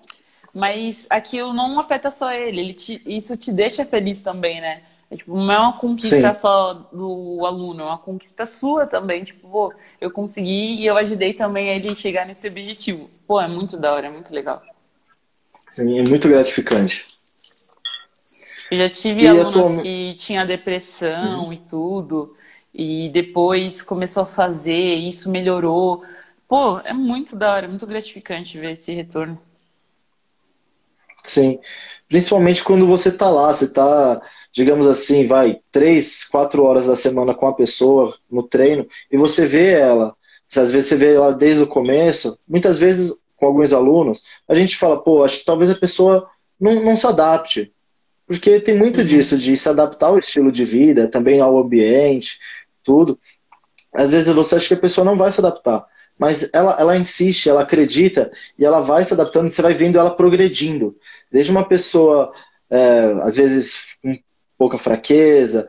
mas aquilo não afeta só ele, ele te, isso te deixa feliz também, né? É, tipo, não é uma conquista Sim. só do aluno, é uma conquista sua também. Tipo, pô, eu consegui e eu ajudei também ele chegar nesse objetivo. Pô, é muito da hora, é muito legal. Sim, é muito gratificante. Eu já tive e alunos que tinha depressão uhum. e tudo, e depois começou a fazer, e isso melhorou. Pô, é muito da hora, muito gratificante ver esse retorno. Sim, principalmente quando você está lá, você está, digamos assim, vai três, quatro horas da semana com a pessoa no treino e você vê ela. Às vezes você vê ela desde o começo, muitas vezes com alguns alunos, a gente fala, pô, acho que talvez a pessoa não, não se adapte. Porque tem muito uhum. disso, de se adaptar ao estilo de vida, também ao ambiente, tudo. Às vezes você acha que a pessoa não vai se adaptar mas ela, ela insiste, ela acredita e ela vai se adaptando e você vai vendo ela progredindo. Desde uma pessoa, é, às vezes, com pouca fraqueza,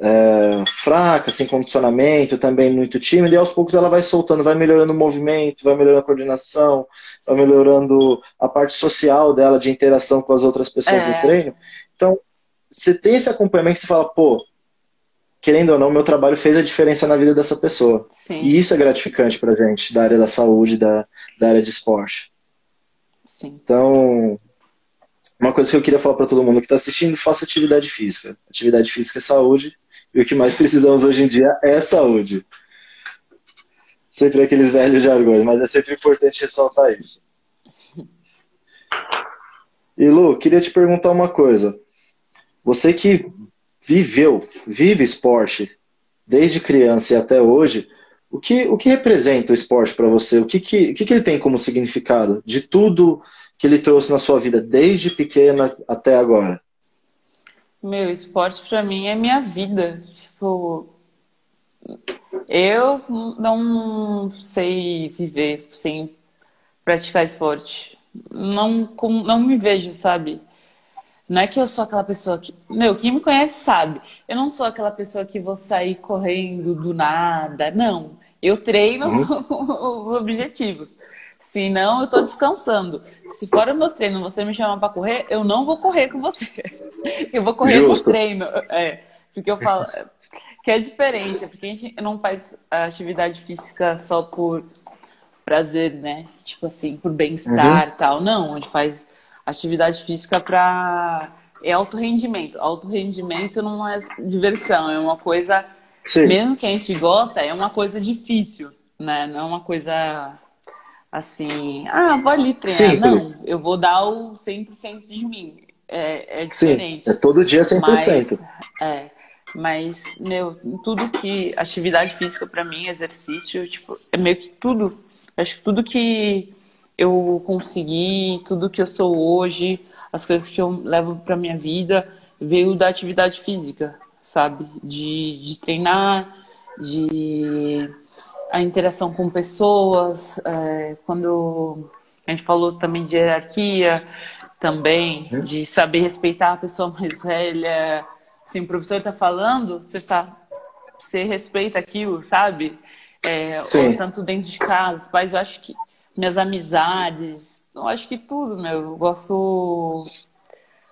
é, fraca, sem condicionamento, também muito tímida, e aos poucos ela vai soltando, vai melhorando o movimento, vai melhorando a coordenação, vai melhorando a parte social dela, de interação com as outras pessoas é. do treino. Então, você tem esse acompanhamento que você fala, pô, querendo ou não, meu trabalho fez a diferença na vida dessa pessoa. Sim. E isso é gratificante pra gente, da área da saúde, da, da área de esporte. Sim. Então, uma coisa que eu queria falar para todo mundo que está assistindo, faça atividade física. Atividade física é saúde, e o que mais precisamos hoje em dia é saúde. Sempre aqueles velhos jargões, mas é sempre importante ressaltar isso. E Lu, queria te perguntar uma coisa. Você que viveu, vive esporte desde criança e até hoje, o que, o que representa o esporte para você? O que, que, o que, que ele tem como significado de tudo que ele trouxe na sua vida desde pequena até agora? Meu, esporte para mim é minha vida. Tipo, eu não sei viver sem praticar esporte. Não, não me vejo, sabe? Não é que eu sou aquela pessoa que. Meu, quem me conhece sabe. Eu não sou aquela pessoa que vou sair correndo do nada. Não. Eu treino uhum. os objetivos. Se não, eu tô descansando. Se fora meus treinos você me chamar para correr, eu não vou correr com você. Eu vou correr Justo. no treino. É, porque eu falo. Que é diferente, é porque a gente não faz atividade física só por prazer, né? Tipo assim, por bem-estar e uhum. tal. Não, a gente faz atividade física para é alto rendimento. Alto rendimento não é diversão, é uma coisa Sim. mesmo que a gente gosta, é uma coisa difícil, né? Não é uma coisa assim, ah, vou ali treinar. Simples. Não, eu vou dar o 100% de mim. É, é diferente. Sim, é todo dia 100%. Mas, é, mas, meu, tudo que. Atividade física para mim, exercício, tipo, é meio que tudo. Acho que tudo que eu consegui, tudo que eu sou hoje, as coisas que eu levo para minha vida, veio da atividade física, sabe? De, de treinar, de a interação com pessoas, é, quando a gente falou também de hierarquia, também de saber respeitar a pessoa mais velha. Assim, o professor está falando, você tá, você respeita aquilo, sabe? É, ou tanto dentro de casa, pais, eu acho que minhas amizades, eu acho que tudo, meu. Eu gosto.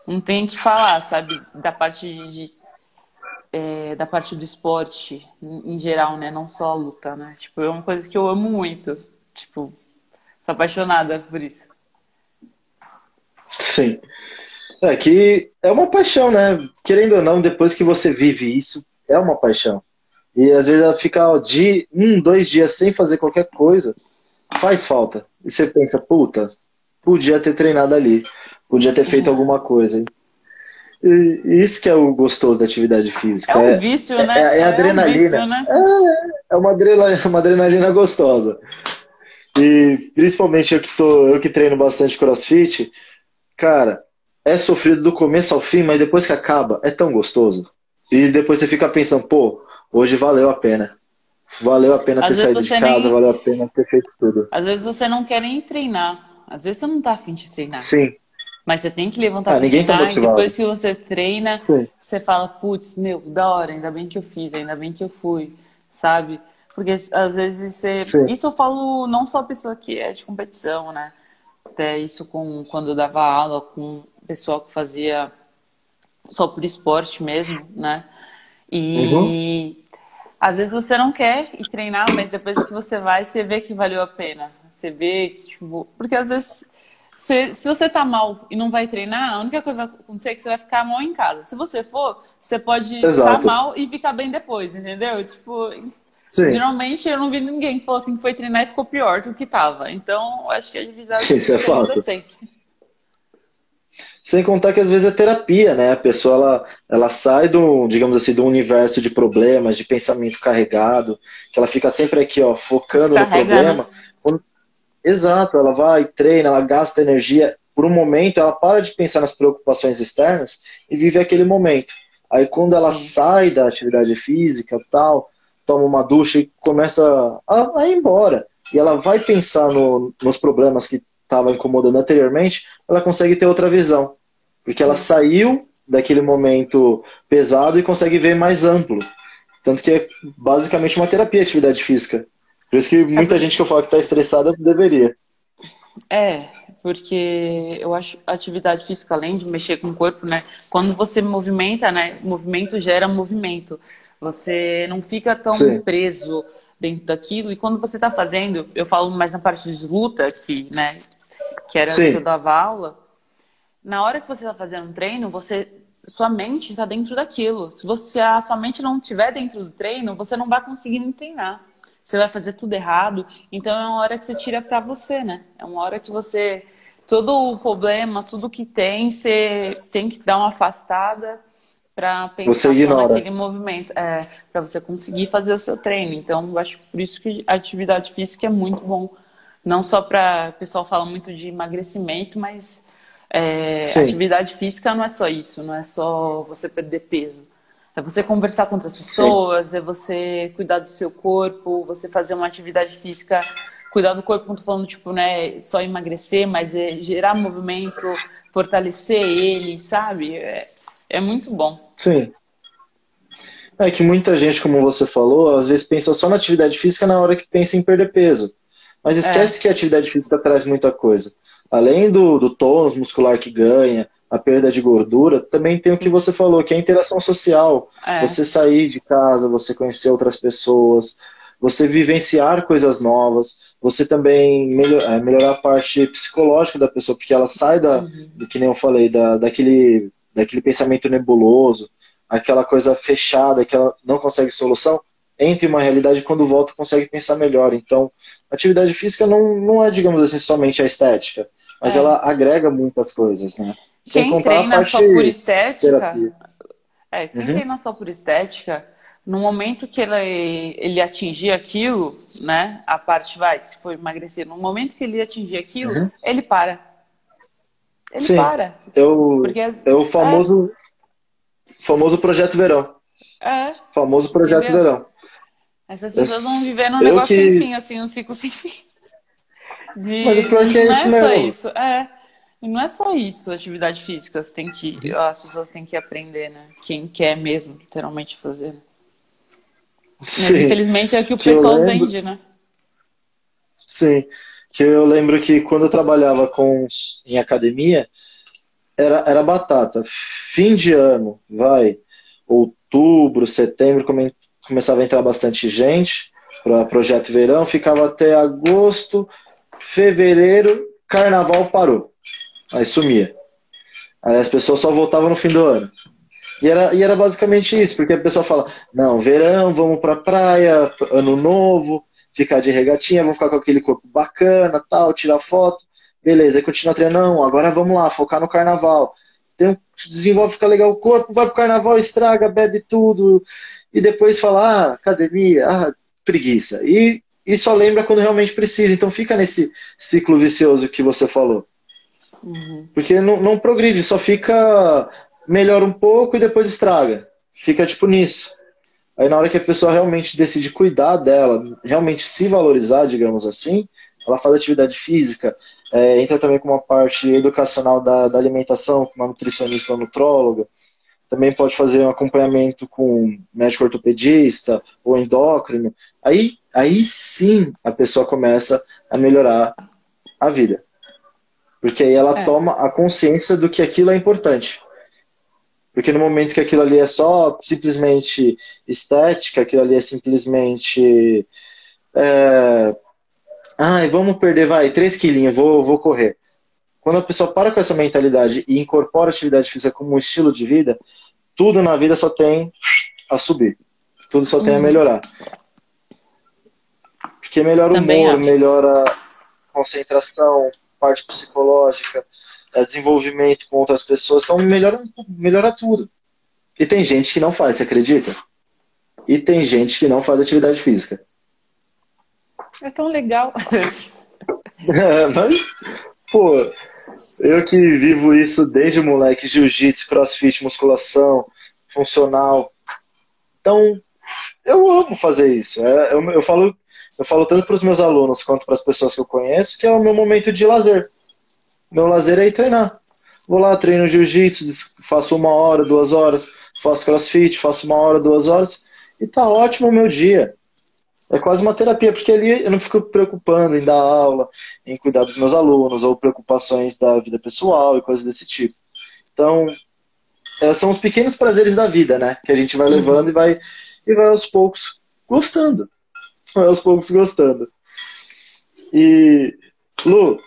Não tem que falar, sabe? Da parte de. É, da parte do esporte em geral, né? Não só a luta, né? Tipo, é uma coisa que eu amo muito. Tipo, sou apaixonada por isso. Sim. É que é uma paixão, né? Querendo ou não, depois que você vive isso, é uma paixão. E às vezes ela fica ó, de um, dois dias sem fazer qualquer coisa faz falta. E você pensa, puta, podia ter treinado ali, podia ter feito uhum. alguma coisa. Isso que é o gostoso da atividade física. É um é, vício, é, né? É, é adrenalina. É, um vício, né? é, é uma, adrenalina, uma adrenalina gostosa. E principalmente eu que, tô, eu que treino bastante crossfit, cara, é sofrido do começo ao fim, mas depois que acaba, é tão gostoso. E depois você fica pensando, pô, hoje valeu a pena. Valeu a pena Às ter saído de casa, nem... valeu a pena ter feito tudo. Às vezes você não quer nem treinar. Às vezes você não tá afim de treinar. Sim. Mas você tem que levantar ah, ninguém tá treinar, tá e depois que você treina, Sim. você fala, putz, meu, da hora, ainda bem que eu fiz, ainda bem que eu fui, sabe? Porque às vezes você. Sim. Isso eu falo não só a pessoa que é de competição, né? Até isso com quando eu dava aula com o pessoal que fazia só por esporte mesmo, né? E uhum. Às vezes você não quer ir treinar, mas depois que você vai, você vê que valeu a pena. Você vê que, tipo, porque às vezes Se, se você tá mal e não vai treinar, a única coisa que vai acontecer é que você vai ficar mal em casa. Se você for, você pode estar tá mal e ficar bem depois, entendeu? Tipo, Sim. geralmente eu não vi ninguém que falou assim que foi treinar e ficou pior do que tava. Então, eu acho que a atividade Isso é fato. sempre. Sem contar que às vezes é terapia, né? A pessoa ela, ela sai do, digamos assim, do universo de problemas, de pensamento carregado, que ela fica sempre aqui, ó, focando no problema. Né? Exato, ela vai, treina, ela gasta energia. Por um momento, ela para de pensar nas preocupações externas e vive aquele momento. Aí quando ela Sim. sai da atividade física tal, toma uma duxa e começa a, a ir embora. E ela vai pensar no, nos problemas que estava incomodando anteriormente, ela consegue ter outra visão. Porque ela saiu daquele momento pesado e consegue ver mais amplo. Tanto que é basicamente uma terapia atividade física. Por isso que muita é gente que eu falo que está estressada deveria. É, porque eu acho atividade física, além de mexer com o corpo, né? Quando você movimenta, né? Movimento gera movimento. Você não fica tão Sim. preso dentro daquilo. E quando você está fazendo, eu falo mais na parte de luta, que, né? Que era Sim. que eu dava aula na hora que você está fazendo um treino, você, sua mente está dentro daquilo. Se você a sua mente não estiver dentro do treino, você não vai conseguir treinar. Você vai fazer tudo errado. Então é uma hora que você tira para você, né? É uma hora que você todo o problema, tudo que tem, você tem que dar uma afastada para pensar naquele movimento, é, para você conseguir fazer o seu treino. Então, eu acho por isso que a atividade física é muito bom, não só para o pessoal fala muito de emagrecimento, mas é, atividade física não é só isso, não é só você perder peso. É você conversar com outras pessoas, Sim. é você cuidar do seu corpo, você fazer uma atividade física, cuidar do corpo, não tô falando, tipo, né, só emagrecer, mas é gerar movimento, fortalecer ele, sabe? É, é muito bom. Sim. É que muita gente, como você falou, às vezes pensa só na atividade física na hora que pensa em perder peso. Mas esquece é. que a atividade física traz muita coisa além do, do tônus muscular que ganha, a perda de gordura, também tem o que você falou, que é a interação social. É. Você sair de casa, você conhecer outras pessoas, você vivenciar coisas novas, você também melhor, é, melhorar a parte psicológica da pessoa, porque ela sai da, uhum. do que nem eu falei, da, daquele, daquele pensamento nebuloso, aquela coisa fechada que ela não consegue solução, entre uma realidade quando volta consegue pensar melhor. Então, atividade física não, não é, digamos assim, somente a estética mas é. ela agrega muitas coisas, né? Quem treina só por estética, é, quem uhum. treina só por estética, no momento que ele, ele atingir aquilo, né? A parte vai, se for emagrecer, no momento que ele atingir aquilo, uhum. ele para. Ele Sim, para. Eu, porque, é o famoso, é. famoso projeto verão. É. Famoso projeto Entendeu? verão. Essas pessoas vão viver num negócio que... sem fim, assim, um ciclo sem fim. De... Mas o pior que é não isso é mesmo. só isso. É. E não é só isso, atividade física. Você tem que, as pessoas têm que aprender, né? Quem quer mesmo, literalmente, fazer. Mas, infelizmente é o que o que pessoal lembro... vende, né? Sim. Que eu lembro que quando eu trabalhava com em academia, era, era batata. Fim de ano, vai. Outubro, setembro, come, começava a entrar bastante gente para projeto verão, ficava até agosto, fevereiro, carnaval parou. Aí sumia. Aí as pessoas só voltavam no fim do ano. E era, e era basicamente isso, porque a pessoa fala, não, verão, vamos pra praia, ano novo, ficar de regatinha, vamos ficar com aquele corpo bacana, tal, tirar foto. Beleza, aí continua treinando, não, agora vamos lá, focar no carnaval. Tem, desenvolve, fica legal o corpo, vai pro carnaval, estraga, bebe tudo. E depois fala, ah, academia, ah, preguiça. E e só lembra quando realmente precisa. Então fica nesse ciclo vicioso que você falou. Uhum. Porque não, não progride, só fica melhor um pouco e depois estraga. Fica tipo nisso. Aí na hora que a pessoa realmente decide cuidar dela, realmente se valorizar, digamos assim, ela faz atividade física, é, entra também com uma parte educacional da, da alimentação, com uma nutricionista ou nutróloga, também pode fazer um acompanhamento com médico ortopedista ou endócrino. Aí, aí sim a pessoa começa a melhorar a vida. Porque aí ela é. toma a consciência do que aquilo é importante. Porque no momento que aquilo ali é só simplesmente estética, aquilo ali é simplesmente. É... Ai, vamos perder, vai, 3 quilinhos, vou, vou correr. quando a pessoa para com essa mentalidade e incorpora a atividade física como um estilo de vida, tudo na vida só tem a subir. Tudo só tem a uhum. melhorar. Porque melhora o Também humor, acho. melhora concentração, parte psicológica, é, desenvolvimento com outras pessoas. Então melhora, melhora tudo. E tem gente que não faz, você acredita? E tem gente que não faz atividade física. É tão legal. é, mas, pô, eu que vivo isso desde moleque, jiu-jitsu, crossfit, musculação, funcional. Então, eu amo fazer isso. É, eu, eu, falo, eu falo tanto para os meus alunos quanto para as pessoas que eu conheço que é o meu momento de lazer. Meu lazer é ir treinar. Vou lá, treino jiu-jitsu, faço uma hora, duas horas, faço crossfit, faço uma hora, duas horas, e tá ótimo o meu dia. É quase uma terapia, porque ali eu não fico preocupando em dar aula, em cuidar dos meus alunos, ou preocupações da vida pessoal e coisas desse tipo. Então, é, são os pequenos prazeres da vida, né? Que a gente vai levando uhum. e vai, e vai aos poucos gostando. Aos poucos gostando. E, Lu,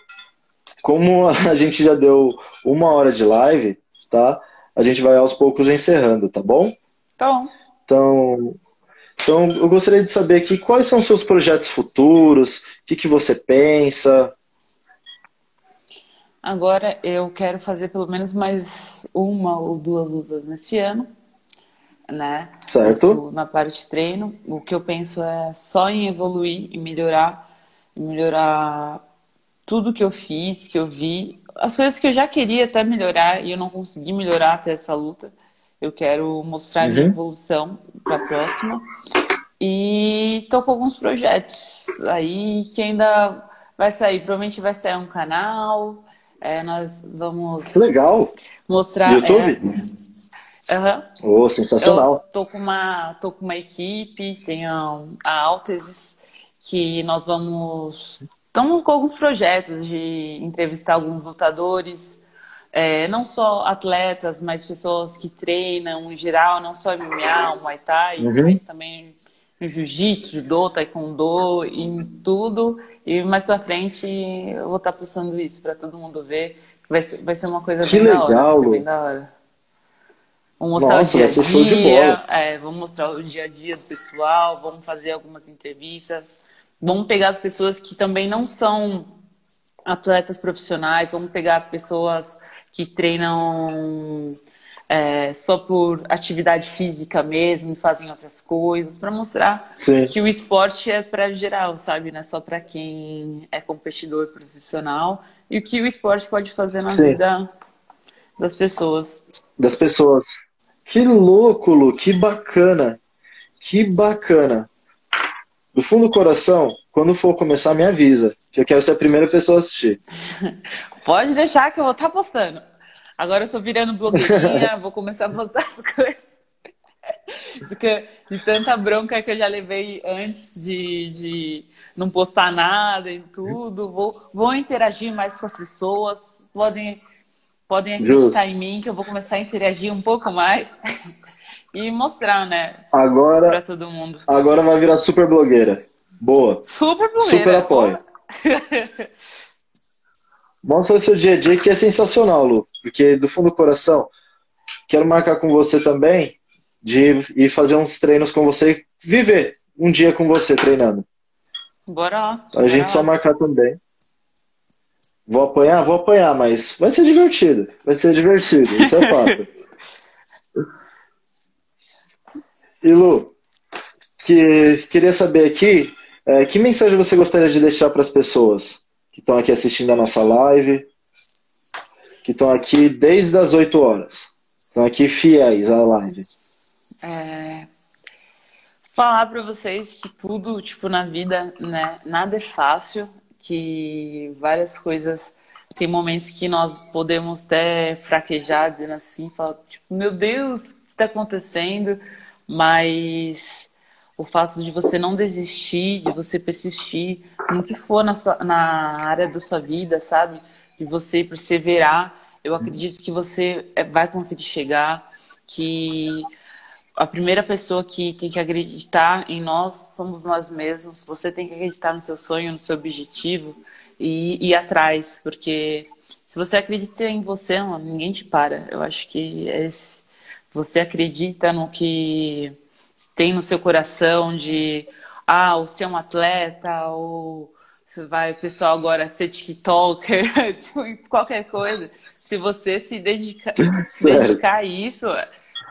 como a gente já deu uma hora de live, tá? A gente vai aos poucos encerrando, tá bom? Tá Então, então eu gostaria de saber aqui quais são os seus projetos futuros, o que, que você pensa. Agora eu quero fazer pelo menos mais uma ou duas lutas nesse ano, né? Certo. Na parte de treino. O que eu penso é só em evoluir e melhorar, melhorar tudo que eu fiz, que eu vi, as coisas que eu já queria até melhorar e eu não consegui melhorar até essa luta. Eu quero mostrar uhum. minha evolução para a próxima. E tô com alguns projetos aí que ainda vai sair. Provavelmente vai sair um canal. É, nós vamos. Que legal! Mostrar. YouTube? É, uhum. Oh, sensacional. Eu tô com uma, tô com uma equipe, tem a, a Altesis, que nós vamos Estamos com alguns projetos de entrevistar alguns lutadores, é, não só atletas, mas pessoas que treinam em geral, não só MMA, Muay Thai, uhum. mas também jiu-jitsu, judô, taekwondo, em tudo. E mais pra frente eu vou estar tá postando isso para todo mundo ver. Vai ser, vai ser uma coisa que bem legal. da hora. Vai ser bem da hora. Vamos mostrar Nossa, o dia a dia. É, vamos mostrar o dia a dia do pessoal, vamos fazer algumas entrevistas Vamos pegar as pessoas que também não são atletas profissionais, vamos pegar pessoas que treinam é, só por atividade física mesmo, fazem outras coisas, para mostrar Sim. que o esporte é para geral, sabe? Não é só para quem é competidor profissional e o que o esporte pode fazer na Sim. vida das pessoas. Das pessoas. Que louco, Lu, que bacana. Que bacana do fundo do coração, quando for começar, me avisa. Que eu quero ser a primeira pessoa a assistir. Pode deixar que eu vou estar tá postando. Agora eu tô virando blogueirinha, vou começar a postar as coisas. Porque de tanta bronca que eu já levei antes de, de não postar nada e tudo, vou, vou interagir mais com as pessoas. Podem, podem acreditar Justo. em mim que eu vou começar a interagir um pouco mais e mostrar, né? Agora, pra todo mundo. Agora vai virar super blogueira. Boa. Super blogueira. Super apoio. Mostra o seu dia a dia que é sensacional, Lu. Porque do fundo do coração, quero marcar com você também de ir fazer uns treinos com você, viver um dia com você treinando. Bora lá. A gente só marcar também. Vou apanhar? Vou apanhar, mas vai ser divertido. Vai ser divertido, isso é fato. E Lu, que, queria saber aqui, é, que mensagem você gostaria de deixar para as pessoas que estão aqui assistindo a nossa live, que estão aqui desde as 8 horas, estão aqui fiéis à live? É, falar para vocês que tudo, tipo, na vida, né, nada é fácil, que várias coisas tem momentos que nós podemos até fraquejar, dizendo assim, falar, tipo, meu Deus, o que está acontecendo? mas o fato de você não desistir, de você persistir no que for na, sua, na área da sua vida, sabe? De você perseverar, eu acredito que você é, vai conseguir chegar, que a primeira pessoa que tem que acreditar em nós somos nós mesmos. Você tem que acreditar no seu sonho, no seu objetivo e ir atrás, porque Se você acredita em você, ninguém te para. Eu acho que é esse. Você acredita no que tem no seu coração de ah, o ser um atleta, ou vai o pessoal agora ser TikToker, tipo, qualquer coisa. Se você se dedicar, se dedicar a isso,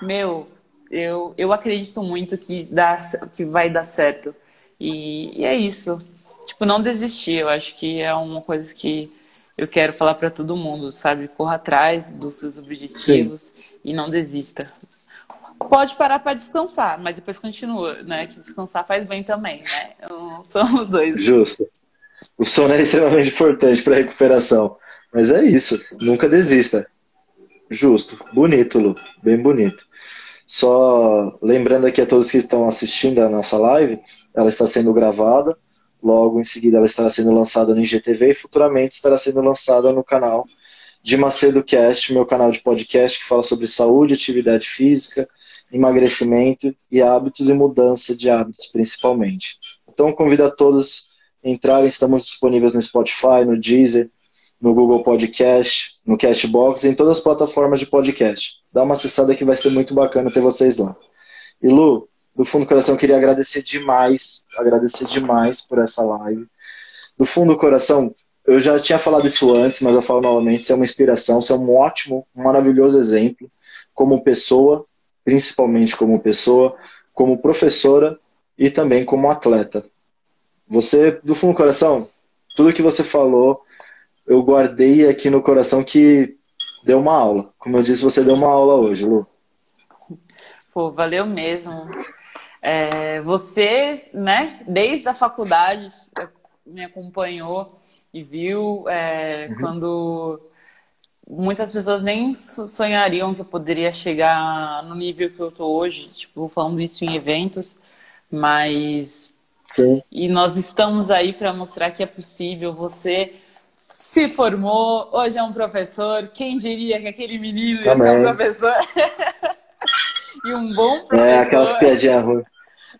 meu, eu, eu acredito muito que, dá, que vai dar certo. E, e é isso. Tipo, não desistir. Eu acho que é uma coisa que eu quero falar para todo mundo, sabe? Corra atrás dos seus objetivos Sim. e não desista. Pode parar para descansar, mas depois continua, né? Que descansar faz bem também, né? Então, são os dois. Justo. O sono é extremamente importante para recuperação. Mas é isso, nunca desista. Justo, bonito, Lu, bem bonito. Só lembrando aqui a todos que estão assistindo a nossa live, ela está sendo gravada, logo em seguida ela estará sendo lançada no IGTV e futuramente estará sendo lançada no canal de Macedo Cast, meu canal de podcast que fala sobre saúde, atividade física, emagrecimento e hábitos e mudança de hábitos principalmente. Então convido a todos a entrarem, estamos disponíveis no Spotify, no Deezer, no Google Podcast, no Cashbox, em todas as plataformas de podcast. Dá uma acessada que vai ser muito bacana ter vocês lá. E Lu, do fundo do coração, queria agradecer demais, agradecer demais por essa live. Do fundo do coração, eu já tinha falado isso antes, mas eu falo novamente, você é uma inspiração, você é um ótimo, um maravilhoso exemplo como pessoa, principalmente como pessoa, como professora e também como atleta. Você, do fundo do coração, tudo que você falou, eu guardei aqui no coração que deu uma aula. Como eu disse, você deu uma aula hoje, Lu. Pô, valeu mesmo. É, você, né, desde a faculdade, me acompanhou e viu é, uhum. quando muitas pessoas nem sonhariam que eu poderia chegar no nível que eu tô hoje, tipo, falando isso em eventos, mas Sim. e nós estamos aí para mostrar que é possível. Você se formou, hoje é um professor. Quem diria que aquele menino ia ser um professor? e um bom professor. É, aquelas piadinhas ruins.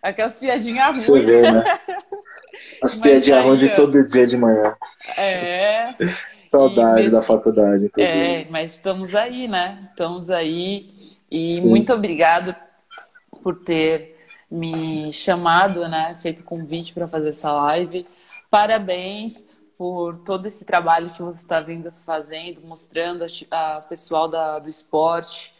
Aquelas piadinhas ruins. Você vê, né? As piadinhas ruins de todo dia de manhã. É. Saudade mesmo... da faculdade, inclusive. É, mas estamos aí, né? Estamos aí. E Sim. muito obrigado por ter me chamado, né? Feito convite para fazer essa live. Parabéns por todo esse trabalho que você está vindo fazendo, mostrando a, a pessoal da, do esporte,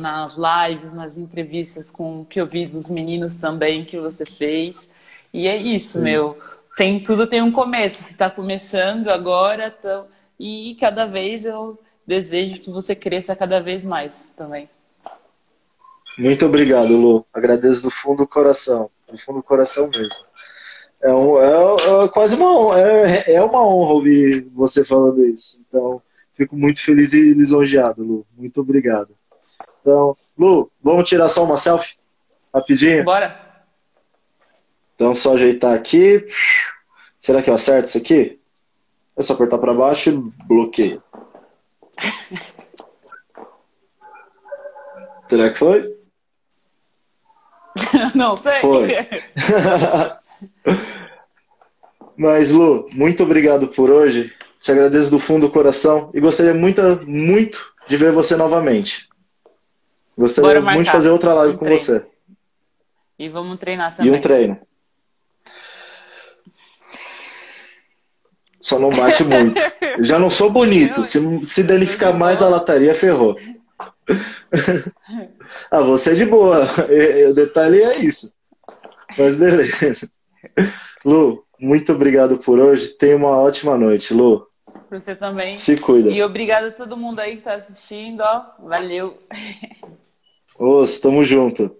nas lives, nas entrevistas com que eu vi dos meninos também que você fez. E é isso, Sim. meu. Tem tudo tem um começo. Você está começando agora, tão, e cada vez eu desejo que você cresça cada vez mais também. Muito obrigado, Lu. Agradeço do fundo do coração, do fundo do coração mesmo. É, um, é, é, quase uma honra, é, é uma honra ouvir você falando isso. Então, fico muito feliz e lisonjeado, Lu. Muito obrigado. Então, Lu, vamos tirar só uma selfie? Rapidinho? Bora. Então, só ajeitar aqui. Será que eu acerto isso aqui? É só apertar para baixo e bloqueio. Será que foi? Não sei. Foi. Mas, Lu, muito obrigado por hoje. Te agradeço do fundo do coração e gostaria muito, muito de ver você novamente. Gostaria muito de fazer outra live um com treino. você. E vamos treinar também. E um treino. Só não bate muito. Já não sou bonito. Se, se danificar mais a lataria, ferrou. ah, você é de boa. O detalhe é isso. Mas beleza. Lu, muito obrigado por hoje. Tenha uma ótima noite, Lu. Pra você também. Se cuida. E obrigado a todo mundo aí que tá assistindo, ó. Valeu. Ô, tamo junto.